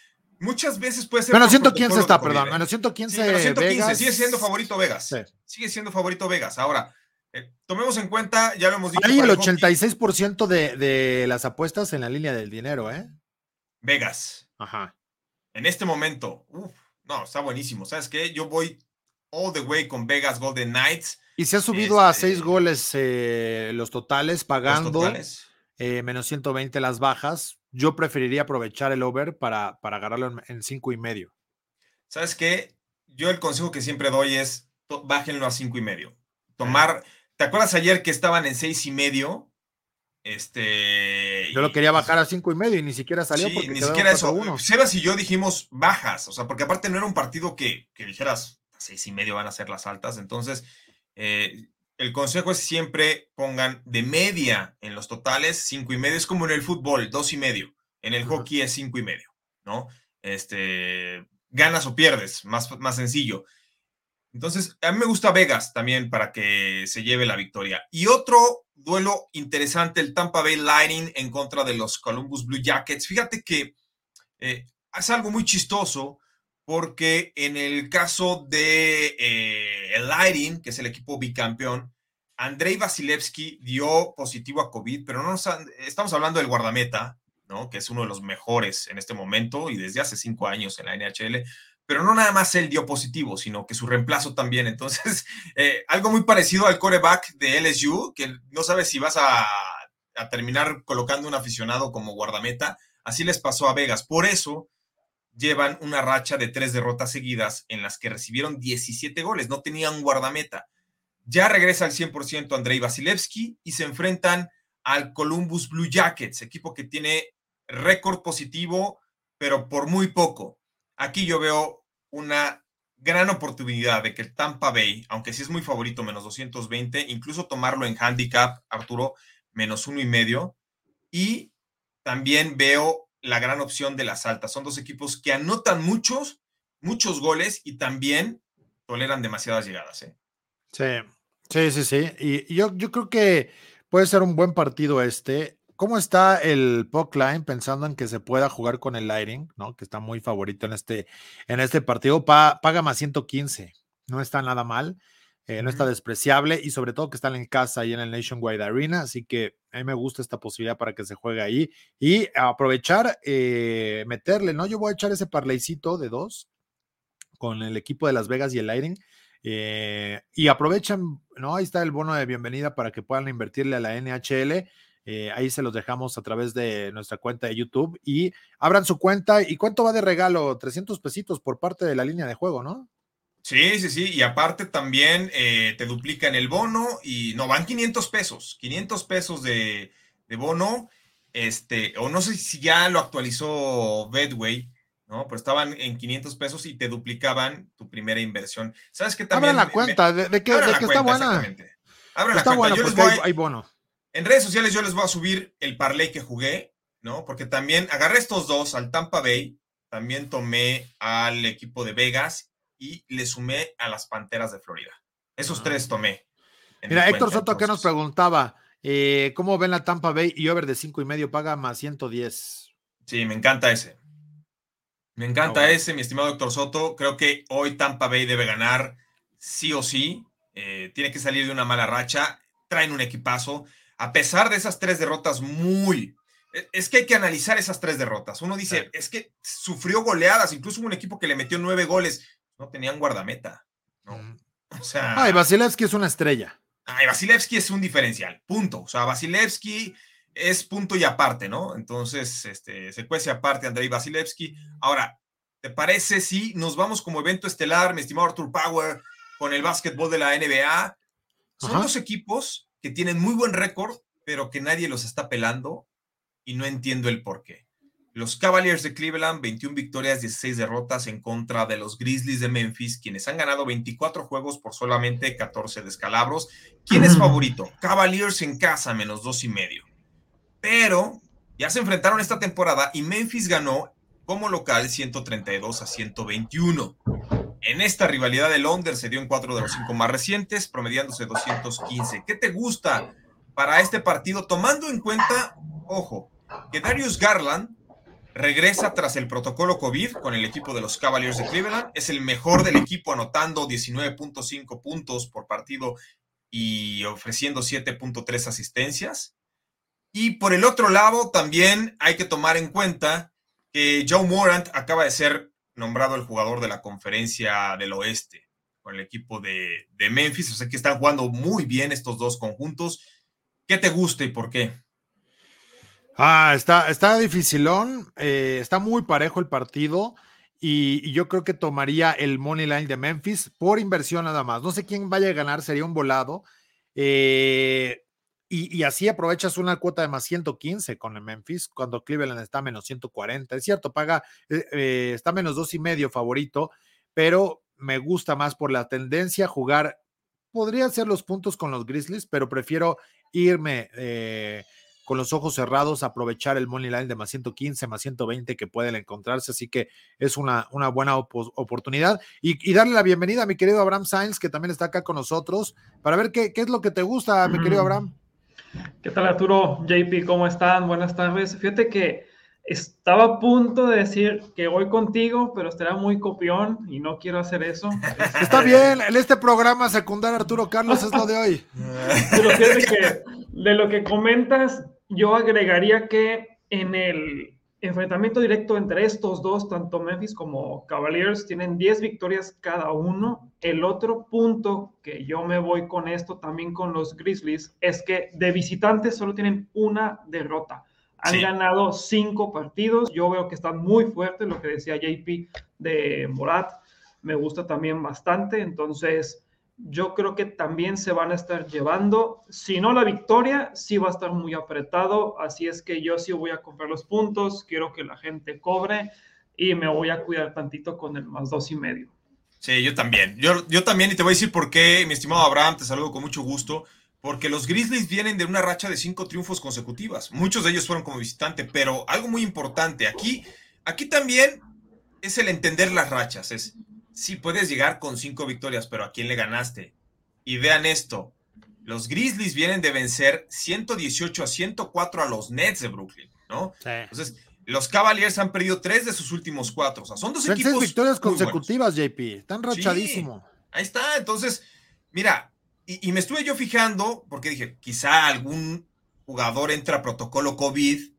Muchas veces puede ser. Menos 115 está, perdón. Menos 115. menos 115 sigue siendo favorito Vegas. Sigue siendo favorito Vegas. Ahora, eh, tomemos en cuenta, ya lo hemos dicho. Hay el 86% de, de, las apuestas en la línea del dinero, ¿eh? Vegas. Ajá. En este momento, no, está buenísimo. ¿Sabes qué? Yo voy all the way con Vegas Golden Knights. Y se ha subido a seis este, goles eh, los totales, pagando eh, menos 120 las bajas yo preferiría aprovechar el over para, para agarrarlo en, cinco y medio. ¿Sabes qué? Yo el consejo que siempre doy es bájenlo a cinco y medio. Tomar, ¿te acuerdas ayer que estaban en seis y medio? Este. Yo lo quería bajar a cinco y medio y ni siquiera salió porque ni siquiera eso. Uno. Sebas y yo dijimos bajas, o sea, porque aparte no era un partido que, que dijeras a seis y medio van a ser las altas. Entonces, eh, el consejo es siempre pongan de media en los totales, cinco y medio es como en el fútbol, dos y medio. En el hockey es cinco y medio, ¿no? Este, ganas o pierdes, más, más sencillo. Entonces, a mí me gusta Vegas también para que se lleve la victoria. Y otro duelo interesante, el Tampa Bay Lightning en contra de los Columbus Blue Jackets. Fíjate que eh, es algo muy chistoso porque en el caso de eh, el Lightning, que es el equipo bicampeón, Andrei Vasilevsky dio positivo a COVID, pero no estamos hablando del guardameta, ¿no? que es uno de los mejores en este momento y desde hace cinco años en la NHL pero no nada más él dio positivo, sino que su reemplazo también. Entonces, <laughs> eh, algo muy parecido al coreback de LSU, que no sabes si vas a, a, terminar colocando un aficionado como guardameta. Así les pasó a Vegas. Por eso llevan una racha de tres derrotas seguidas en las que recibieron 17 goles. No tenían guardameta. Ya regresa al 100% Andrei Vasilevsky y se enfrentan al Columbus Blue Jackets, equipo que tiene récord positivo, pero por muy poco aquí yo veo una gran oportunidad de que el Tampa Bay, aunque sí es muy favorito, menos 220, incluso tomarlo en handicap, Arturo, menos uno y medio. Y también veo la gran opción de las altas. Son dos equipos que anotan muchos, muchos goles y también toleran demasiadas llegadas. ¿eh? Sí, sí, sí, sí. Y yo, yo creo que puede ser un buen partido este. ¿Cómo está el puck pensando en que se pueda jugar con el Lighting, ¿no? Que está muy favorito en este, en este partido. paga más 115. No está nada mal. Eh, no está despreciable y sobre todo que están en casa y en el Nationwide Arena, así que a mí me gusta esta posibilidad para que se juegue ahí y aprovechar, eh, meterle, ¿no? Yo voy a echar ese parleycito de dos con el equipo de Las Vegas y el Lighting eh, y aprovechan, ¿no? Ahí está el bono de bienvenida para que puedan invertirle a la NHL ahí se los dejamos a través de nuestra cuenta de YouTube y abran su cuenta. ¿Y cuánto va de regalo? 300 pesitos por parte de la línea de juego, ¿no? Sí, sí, sí. Y aparte también eh, te duplican el bono y no, van 500 pesos. 500 pesos de, bono. Este, o no sé si ya lo actualizó Bedway, ¿no? Pero estaban en 500 pesos y te duplicaban tu primera inversión. ¿Sabes qué también? Abran la cuenta, de, que, está buena. Abran está la cuenta. Porque hay bono. En redes sociales yo les voy a subir el parlay que jugué, ¿no? Porque también agarré estos dos al Tampa Bay, también tomé al equipo de Vegas y le sumé a las Panteras de Florida. Esos ah. tres tomé. Mira, Héctor Soto que nos preguntaba, eh, ¿cómo ven la Tampa Bay y over de cinco y medio paga más 110? Sí, me encanta ese. Me encanta ese, mi estimado Héctor Soto. Creo que hoy Tampa Bay debe ganar sí o sí. Eh, tiene que salir de una mala racha. Traen un equipazo a pesar de esas tres derrotas muy... E, es que hay que analizar esas tres derrotas. Uno dice, es que sufrió goleadas, incluso un equipo que le metió nueve goles, no tenían guardameta. ¿no? Mm. O sea... Ay, Vasilevsky es una estrella. Ay, Vasilevsky es un diferencial, punto. O sea, Vasilevsky es punto y aparte, ¿no? Entonces, este, se cuece aparte Andrei Vasilevsky. Ahora, ¿te parece si nos vamos como evento estelar, mi estimado Arthur Power, con el básquetbol de la NBA? Son dos equipos que tienen muy buen récord, pero que nadie los está pelando y no entiendo el por qué. Los Cavaliers de Cleveland, 21 victorias, 16 derrotas en contra de los Grizzlies de Memphis, quienes han ganado 24 juegos por solamente 14 descalabros. ¿Quién es favorito? Cavaliers en casa, menos dos y medio. Pero ya se enfrentaron esta temporada y Memphis ganó como local 132 a 121. En esta rivalidad de Londres se dio en cuatro de los cinco más recientes, promediándose 215. ¿Qué te gusta para este partido? Tomando en cuenta, ojo, que Darius Garland regresa tras el protocolo COVID con el equipo de los Cavaliers de Cleveland. Es el mejor del equipo anotando 19.5 puntos por partido y ofreciendo 7.3 asistencias. Y por el otro lado, también hay que tomar en cuenta que Joe Morant acaba de ser nombrado el jugador de la conferencia del oeste con el equipo de, Memphis. O sea que están jugando muy bien estos dos conjuntos. ¿Qué te gusta y por qué? Ah, está, está dificilón, eh, está muy parejo el partido Y, yo creo que tomaría el money line de Memphis por inversión nada más. No sé quién vaya a ganar, sería un volado. Eh, y, así aprovechas una cuota de más 115 con el Memphis cuando Cleveland está a menos 140. Es cierto, paga, eh, eh, está menos dos y medio favorito, pero me gusta más por la tendencia a jugar. Podría ser los puntos con los Grizzlies, pero prefiero irme eh, con los ojos cerrados, aprovechar el money line de más 115, más 120 que pueden encontrarse. Así que es una, una buena oportunidad. Y, darle la bienvenida a mi querido Abraham Sainz, que también está acá con nosotros, para ver qué, qué es lo que te gusta, mi querido Abraham. ¿Qué tal Arturo? JP, ¿cómo están? Buenas tardes. Fíjate que estaba a punto de decir que voy contigo, pero estará muy copión y no quiero hacer eso. <laughs> Está bien, en este programa secundario Arturo Carlos es lo de hoy. <laughs> Pero fíjate que de lo que comentas, yo agregaría que en el enfrentamiento directo entre estos dos, tanto Memphis como Cavaliers, tienen 10 victorias cada uno. El otro punto que yo me voy con esto también con los Grizzlies es que de visitantes solo tienen una derrota. Han ganado cinco partidos. Yo veo que están muy fuertes, lo que decía JP de Morat. Me gusta también bastante. Entonces, yo creo que también se van a estar llevando, si no la victoria, sí va a estar muy apretado, así es que yo sí voy a comprar los puntos, quiero que la gente cobre y me voy a cuidar tantito con el más dos y medio. Sí, yo también, yo, yo también y te voy a decir por qué, mi estimado Abraham, te saludo con mucho gusto, porque los Grizzlies vienen de una racha de cinco triunfos consecutivas, muchos de ellos fueron como visitante, pero algo muy importante, aquí, aquí también es el entender las rachas, es sí puedes llegar con cinco victorias, pero ¿a quién le ganaste? Y vean esto, los Grizzlies vienen de vencer 118 a 104 a los Nets de Brooklyn, ¿no? Entonces, los Cavaliers han perdido tres de sus últimos cuatro. O sea, son dos equipos. victorias consecutivas, JP. Están rachadísimo. ahí está. Entonces, mira, y, y, me estuve yo fijando, porque dije, quizá algún jugador entra a protocolo COVID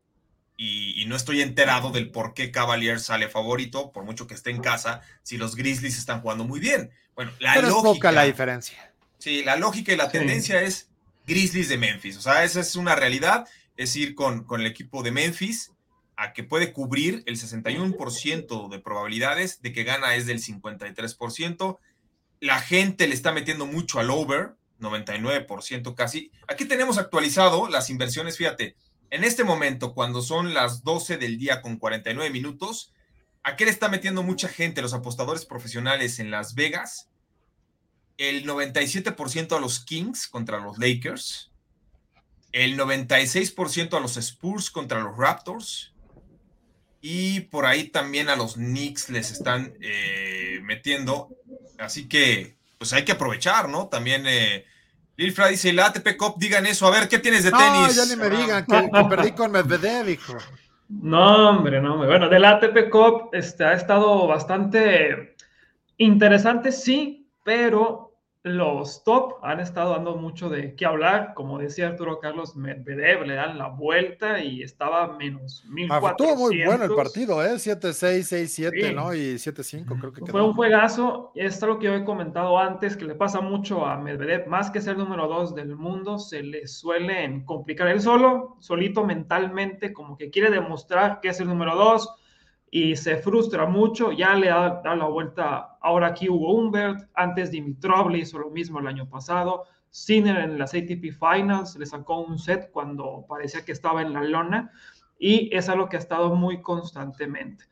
y, no estoy enterado del por qué Cavaliers sale favorito, por mucho que esté en casa, si los Grizzlies están jugando muy bien. Bueno, la lógica. Es poca la diferencia. Sí, la lógica y la tendencia es Grizzlies de Memphis. O sea, esa es una realidad. Es ir con, con el equipo de Memphis a que puede cubrir el 61% de probabilidades de que gana es del 53%. La gente le está metiendo mucho al over, 99% casi. Aquí tenemos actualizado las inversiones, fíjate, en este momento, cuando son las 12 del día con 49 minutos, ¿a qué le está metiendo mucha gente los apostadores profesionales en Las Vegas? El 97% a los Kings contra los Lakers, el 96% a los Spurs contra los Raptors y por ahí también a los Knicks les están eh, metiendo. Así que, pues hay que aprovechar, ¿no? También eh, Lil Fra dice, la ATP Cup, digan eso. A ver, ¿qué tienes de tenis? No, ya ni me digan que, perdí con Medvedev, hijo. No, hombre, no, hombre. Bueno, del ATP Cup este, ha estado bastante interesante, sí, pero los top han estado dando mucho de qué hablar. Como decía Arturo Carlos Medvedev, le dan la vuelta y estaba menos 1400. Ah, estuvo muy bueno el partido, ¿eh? 7-6, 6-7, ¿no? Y 7-5, creo que Fue un juegazo. Esto es lo que yo he comentado antes, que le pasa mucho a Medvedev. Más que ser número 2 del mundo, se le suele complicar él solo, solito mentalmente, como que quiere demostrar que es el número 2 y se frustra mucho, ya le da, la vuelta ahora aquí Hugo Humbert, antes Dimitrov le hizo lo mismo el año pasado, Sinner en las ATP Finals le sacó un set cuando parecía que estaba en la lona y es algo que ha estado muy constantemente.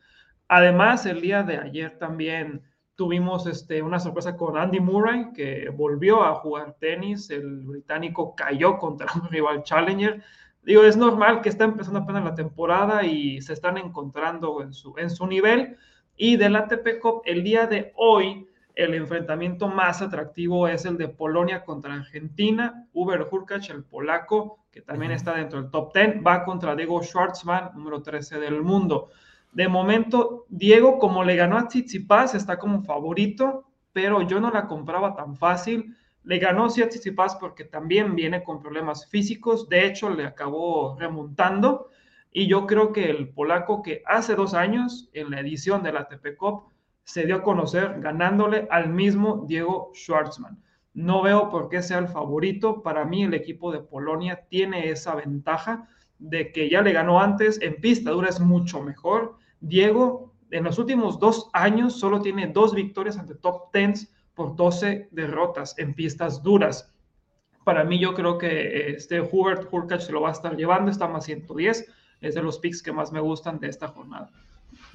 Además, el día de ayer también tuvimos este, una sorpresa con Andy Murray, que volvió a jugar tenis, el británico cayó contra un rival challenger, Digo, es normal que está empezando apenas la temporada y se están encontrando en su, en su nivel. Y del ATP Cup, el día de hoy, el enfrentamiento más atractivo es el de Polonia contra Argentina. Uber Hurkacz, el polaco, que también está dentro del top 10, va contra Diego Schwartzman, número 13 del mundo. De momento, Diego, como le ganó a Tsitsipas, está como favorito, pero yo no la compraba tan fácil. Le ganó Tsitsipas porque también viene con problemas físicos. De hecho, le acabó remontando. Y yo creo que el polaco que hace dos años, en la edición de la ATP Cup, se dio a conocer ganándole al mismo Diego Schwartzman. No veo por qué sea el favorito. Para mí, el equipo de Polonia tiene esa ventaja de que ya le ganó antes. En pista dura es mucho mejor. Diego en los últimos dos años solo tiene dos victorias ante top 10 por 12 derrotas en pistas duras. Para mí, yo creo que este Hubert Hurkacz se lo va a estar llevando, está más 110, es de los picks que más me gustan de esta jornada.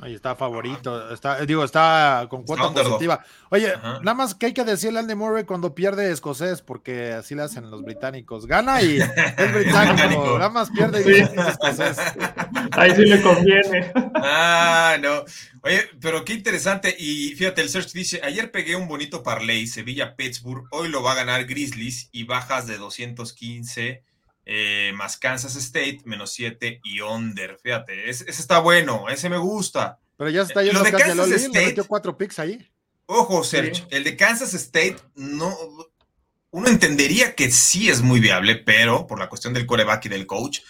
Ahí está favorito, está, digo, está con cuota positiva. Oye, nada más que hay que decirle al Andy Murray cuando pierde escocés, porque así le hacen los británicos. Gana y es <laughs> británico, nada más pierde y escocés. <laughs> Ahí sí le conviene. Ah, no. Oye, pero qué interesante. Y fíjate, el search dice: Ayer pegué un bonito parlay, Sevilla-Pittsburgh. Hoy lo va a ganar Grizzlies y bajas de 215 eh, más Kansas State, menos 7 y under. Fíjate, ese, está bueno, ese me gusta. Pero ya está yendo de casi Kansas State, metió cuatro picks ahí. Ojo, Sergio, el de Kansas State no. Uno entendería que sí es muy viable, pero por la cuestión del coreback y del coach,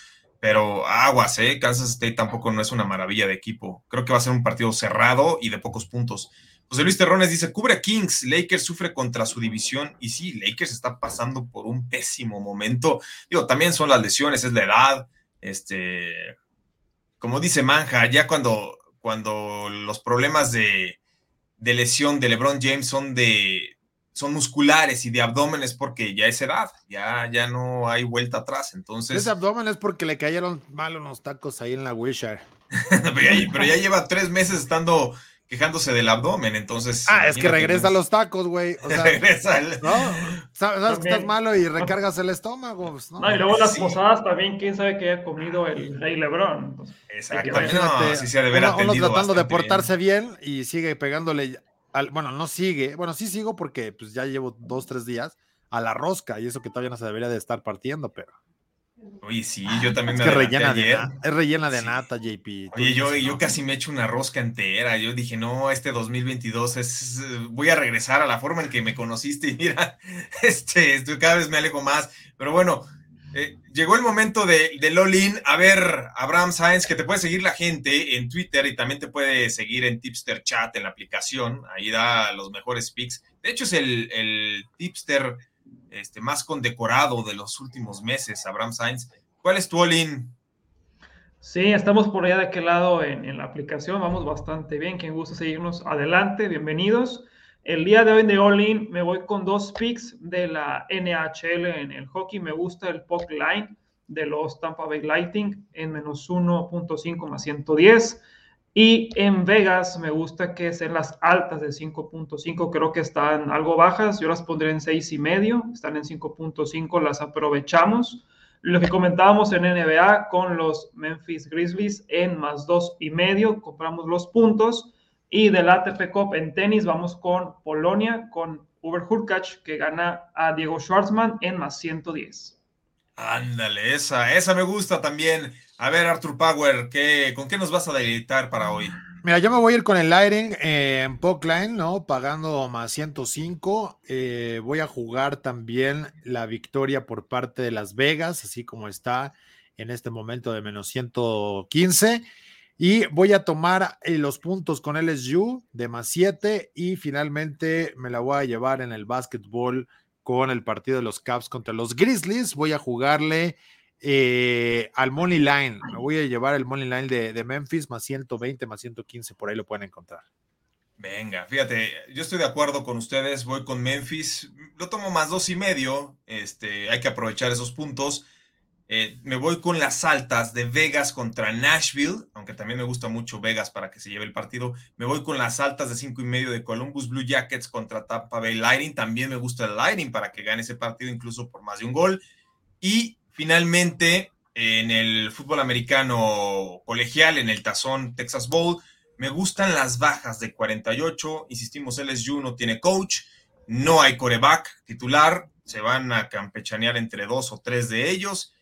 pero aguas, ¿eh? Kansas State tampoco no es una maravilla de equipo. Creo que va a ser un partido cerrado y de pocos puntos. José Luis Terrones dice, cubre a Kings, Lakers sufre contra su división y sí, Lakers está pasando por un pésimo momento. Digo, también son las lesiones, es la edad, este, como dice Manja, ya cuando, cuando los problemas de, lesión de LeBron James son de son musculares y de abdomen es porque ya es edad, ya, ya no hay vuelta atrás. Entonces. Ese abdomen es porque le cayeron mal unos tacos ahí en la Wishar. <laughs> pero ya lleva tres meses estando quejándose del abdomen, entonces. Ah, es que regresa a los tacos, güey. O sea, <laughs> regresa ¿no? Sabes que estás malo y recargas el estómago. Pues, ¿no? y luego las posadas también, quién sabe qué haya comido el rey Lebrón. Exacto. No, si se uno, uno tratando de portarse bien. y sigue pegándole. Al, bueno, no sigue. Bueno, sí sigo porque pues ya llevo dos, tres días a la rosca y eso que todavía no se debería de estar partiendo, pero. Oye, sí, yo también es me que rellena de Es rellena de nata, JP. Oye, yo, yo casi me echo una rosca entera. Yo dije, no, este 2022 es. Voy a regresar a la forma en que me conociste. Y mira, <laughs> este, cada vez me alejo más. Pero bueno, eh, llegó el momento de, de Lolin. A ver, Abraham Sáenz, que te puede seguir la gente en Twitter y también te puede seguir en Tipster Chat, en la aplicación. Ahí da los mejores pics. De hecho, es el, el Tipster este, más condecorado de los últimos meses, Abraham Sainz. ¿Cuál es tu all-in? Sí, estamos por allá de aquel lado en, la aplicación, vamos bastante bien. Quien gusta seguirnos, adelante, bienvenidos. El día de hoy de All-In me voy con dos picks de la NHL en el hockey. Me gusta el puck line de los Tampa Bay Lightning en menos 1.5 más 110. Y en Vegas me gusta que sean las altas de 5.5, creo que están algo bajas, yo las pondré en 6 y medio, están en 5.5, las aprovechamos. Lo que comentábamos en NBA con los Memphis Grizzlies en más 2 y medio, compramos los puntos. Y del ATP Cup en tenis vamos con Polonia, con Uber Hurkacz, que gana a Diego Schwartzman en más 110. Ándale, esa, esa me gusta también. A ver, Arthur Power, ¿qué, ¿con qué nos vas a deleitar para hoy? Mira, yo me voy a ir con el Lighting en Pockline, ¿no? Pagando más 105. Eh, voy a jugar también la victoria por parte de Las Vegas, así como está en este momento de menos 115. Y voy a tomar eh, los puntos con LSU de más 7 y finalmente me la voy a llevar en el básquetbol con el partido de los Caps contra los Grizzlies. Voy a jugarle eh, al Money Line. Me voy a llevar el Money Line de, Memphis más 120, más 115, por ahí lo pueden encontrar. Venga, fíjate, yo estoy de acuerdo con ustedes, voy con Memphis, lo tomo más dos y medio, este, hay que aprovechar esos puntos. Eh, me voy con las altas de Vegas contra Nashville, aunque también me gusta mucho Vegas para que se lleve el partido. Me voy con las altas de cinco y medio de Columbus Blue Jackets contra Tampa Bay Lightning. También me gusta el Lightning para que gane ese partido incluso por más de un gol. Y Finalmente, en el fútbol americano colegial, en el tazón Texas Bowl, me gustan las bajas de 48. Insistimos, LSU no tiene coach, no hay coreback titular, se van a campechanear entre dos o tres de ellos.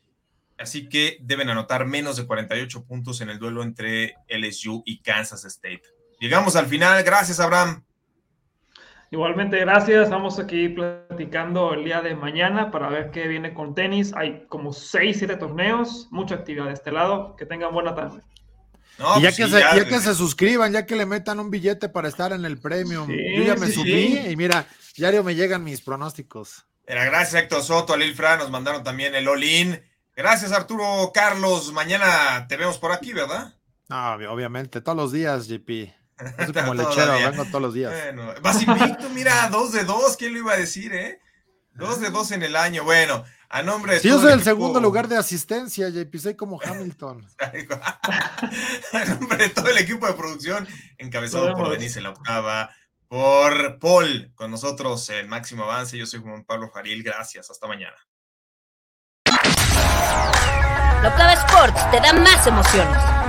Así que deben anotar menos de 48 puntos en el duelo entre LSU y Kansas State. Llegamos al final. Gracias, Abraham. Igualmente, gracias. Estamos aquí platicando el día de mañana para ver qué viene con tenis. Hay como 6, 7 torneos, mucha actividad de este lado. Que tengan buena tarde. y ya, pues que se, ya, que se suscriban, ya que le metan un billete para estar en el premium. Yo ya me subí y mira, diario me llegan mis pronósticos. Era gracias Héctor Soto, a Lil Fra, nos mandaron también el all-in. Gracias Arturo Carlos, mañana te vemos por aquí, ¿verdad? No, obviamente, todos los días, JP. Es como <laughs> lechero, vengo todos los días. Bueno, vas invicto, mira, <laughs> dos de dos, ¿quién lo iba a decir, eh? Dos de dos en el año. Bueno, a nombre de. Sí, yo soy el, segundo lugar de asistencia, JP, soy como <laughs> Hamilton. a nombre de todo el equipo de producción, encabezado por Denise en la octava, por Paul, con nosotros en Máximo Avance. Yo soy Juan Pablo Jaril, gracias, hasta mañana. La octava Sports te da más emociones.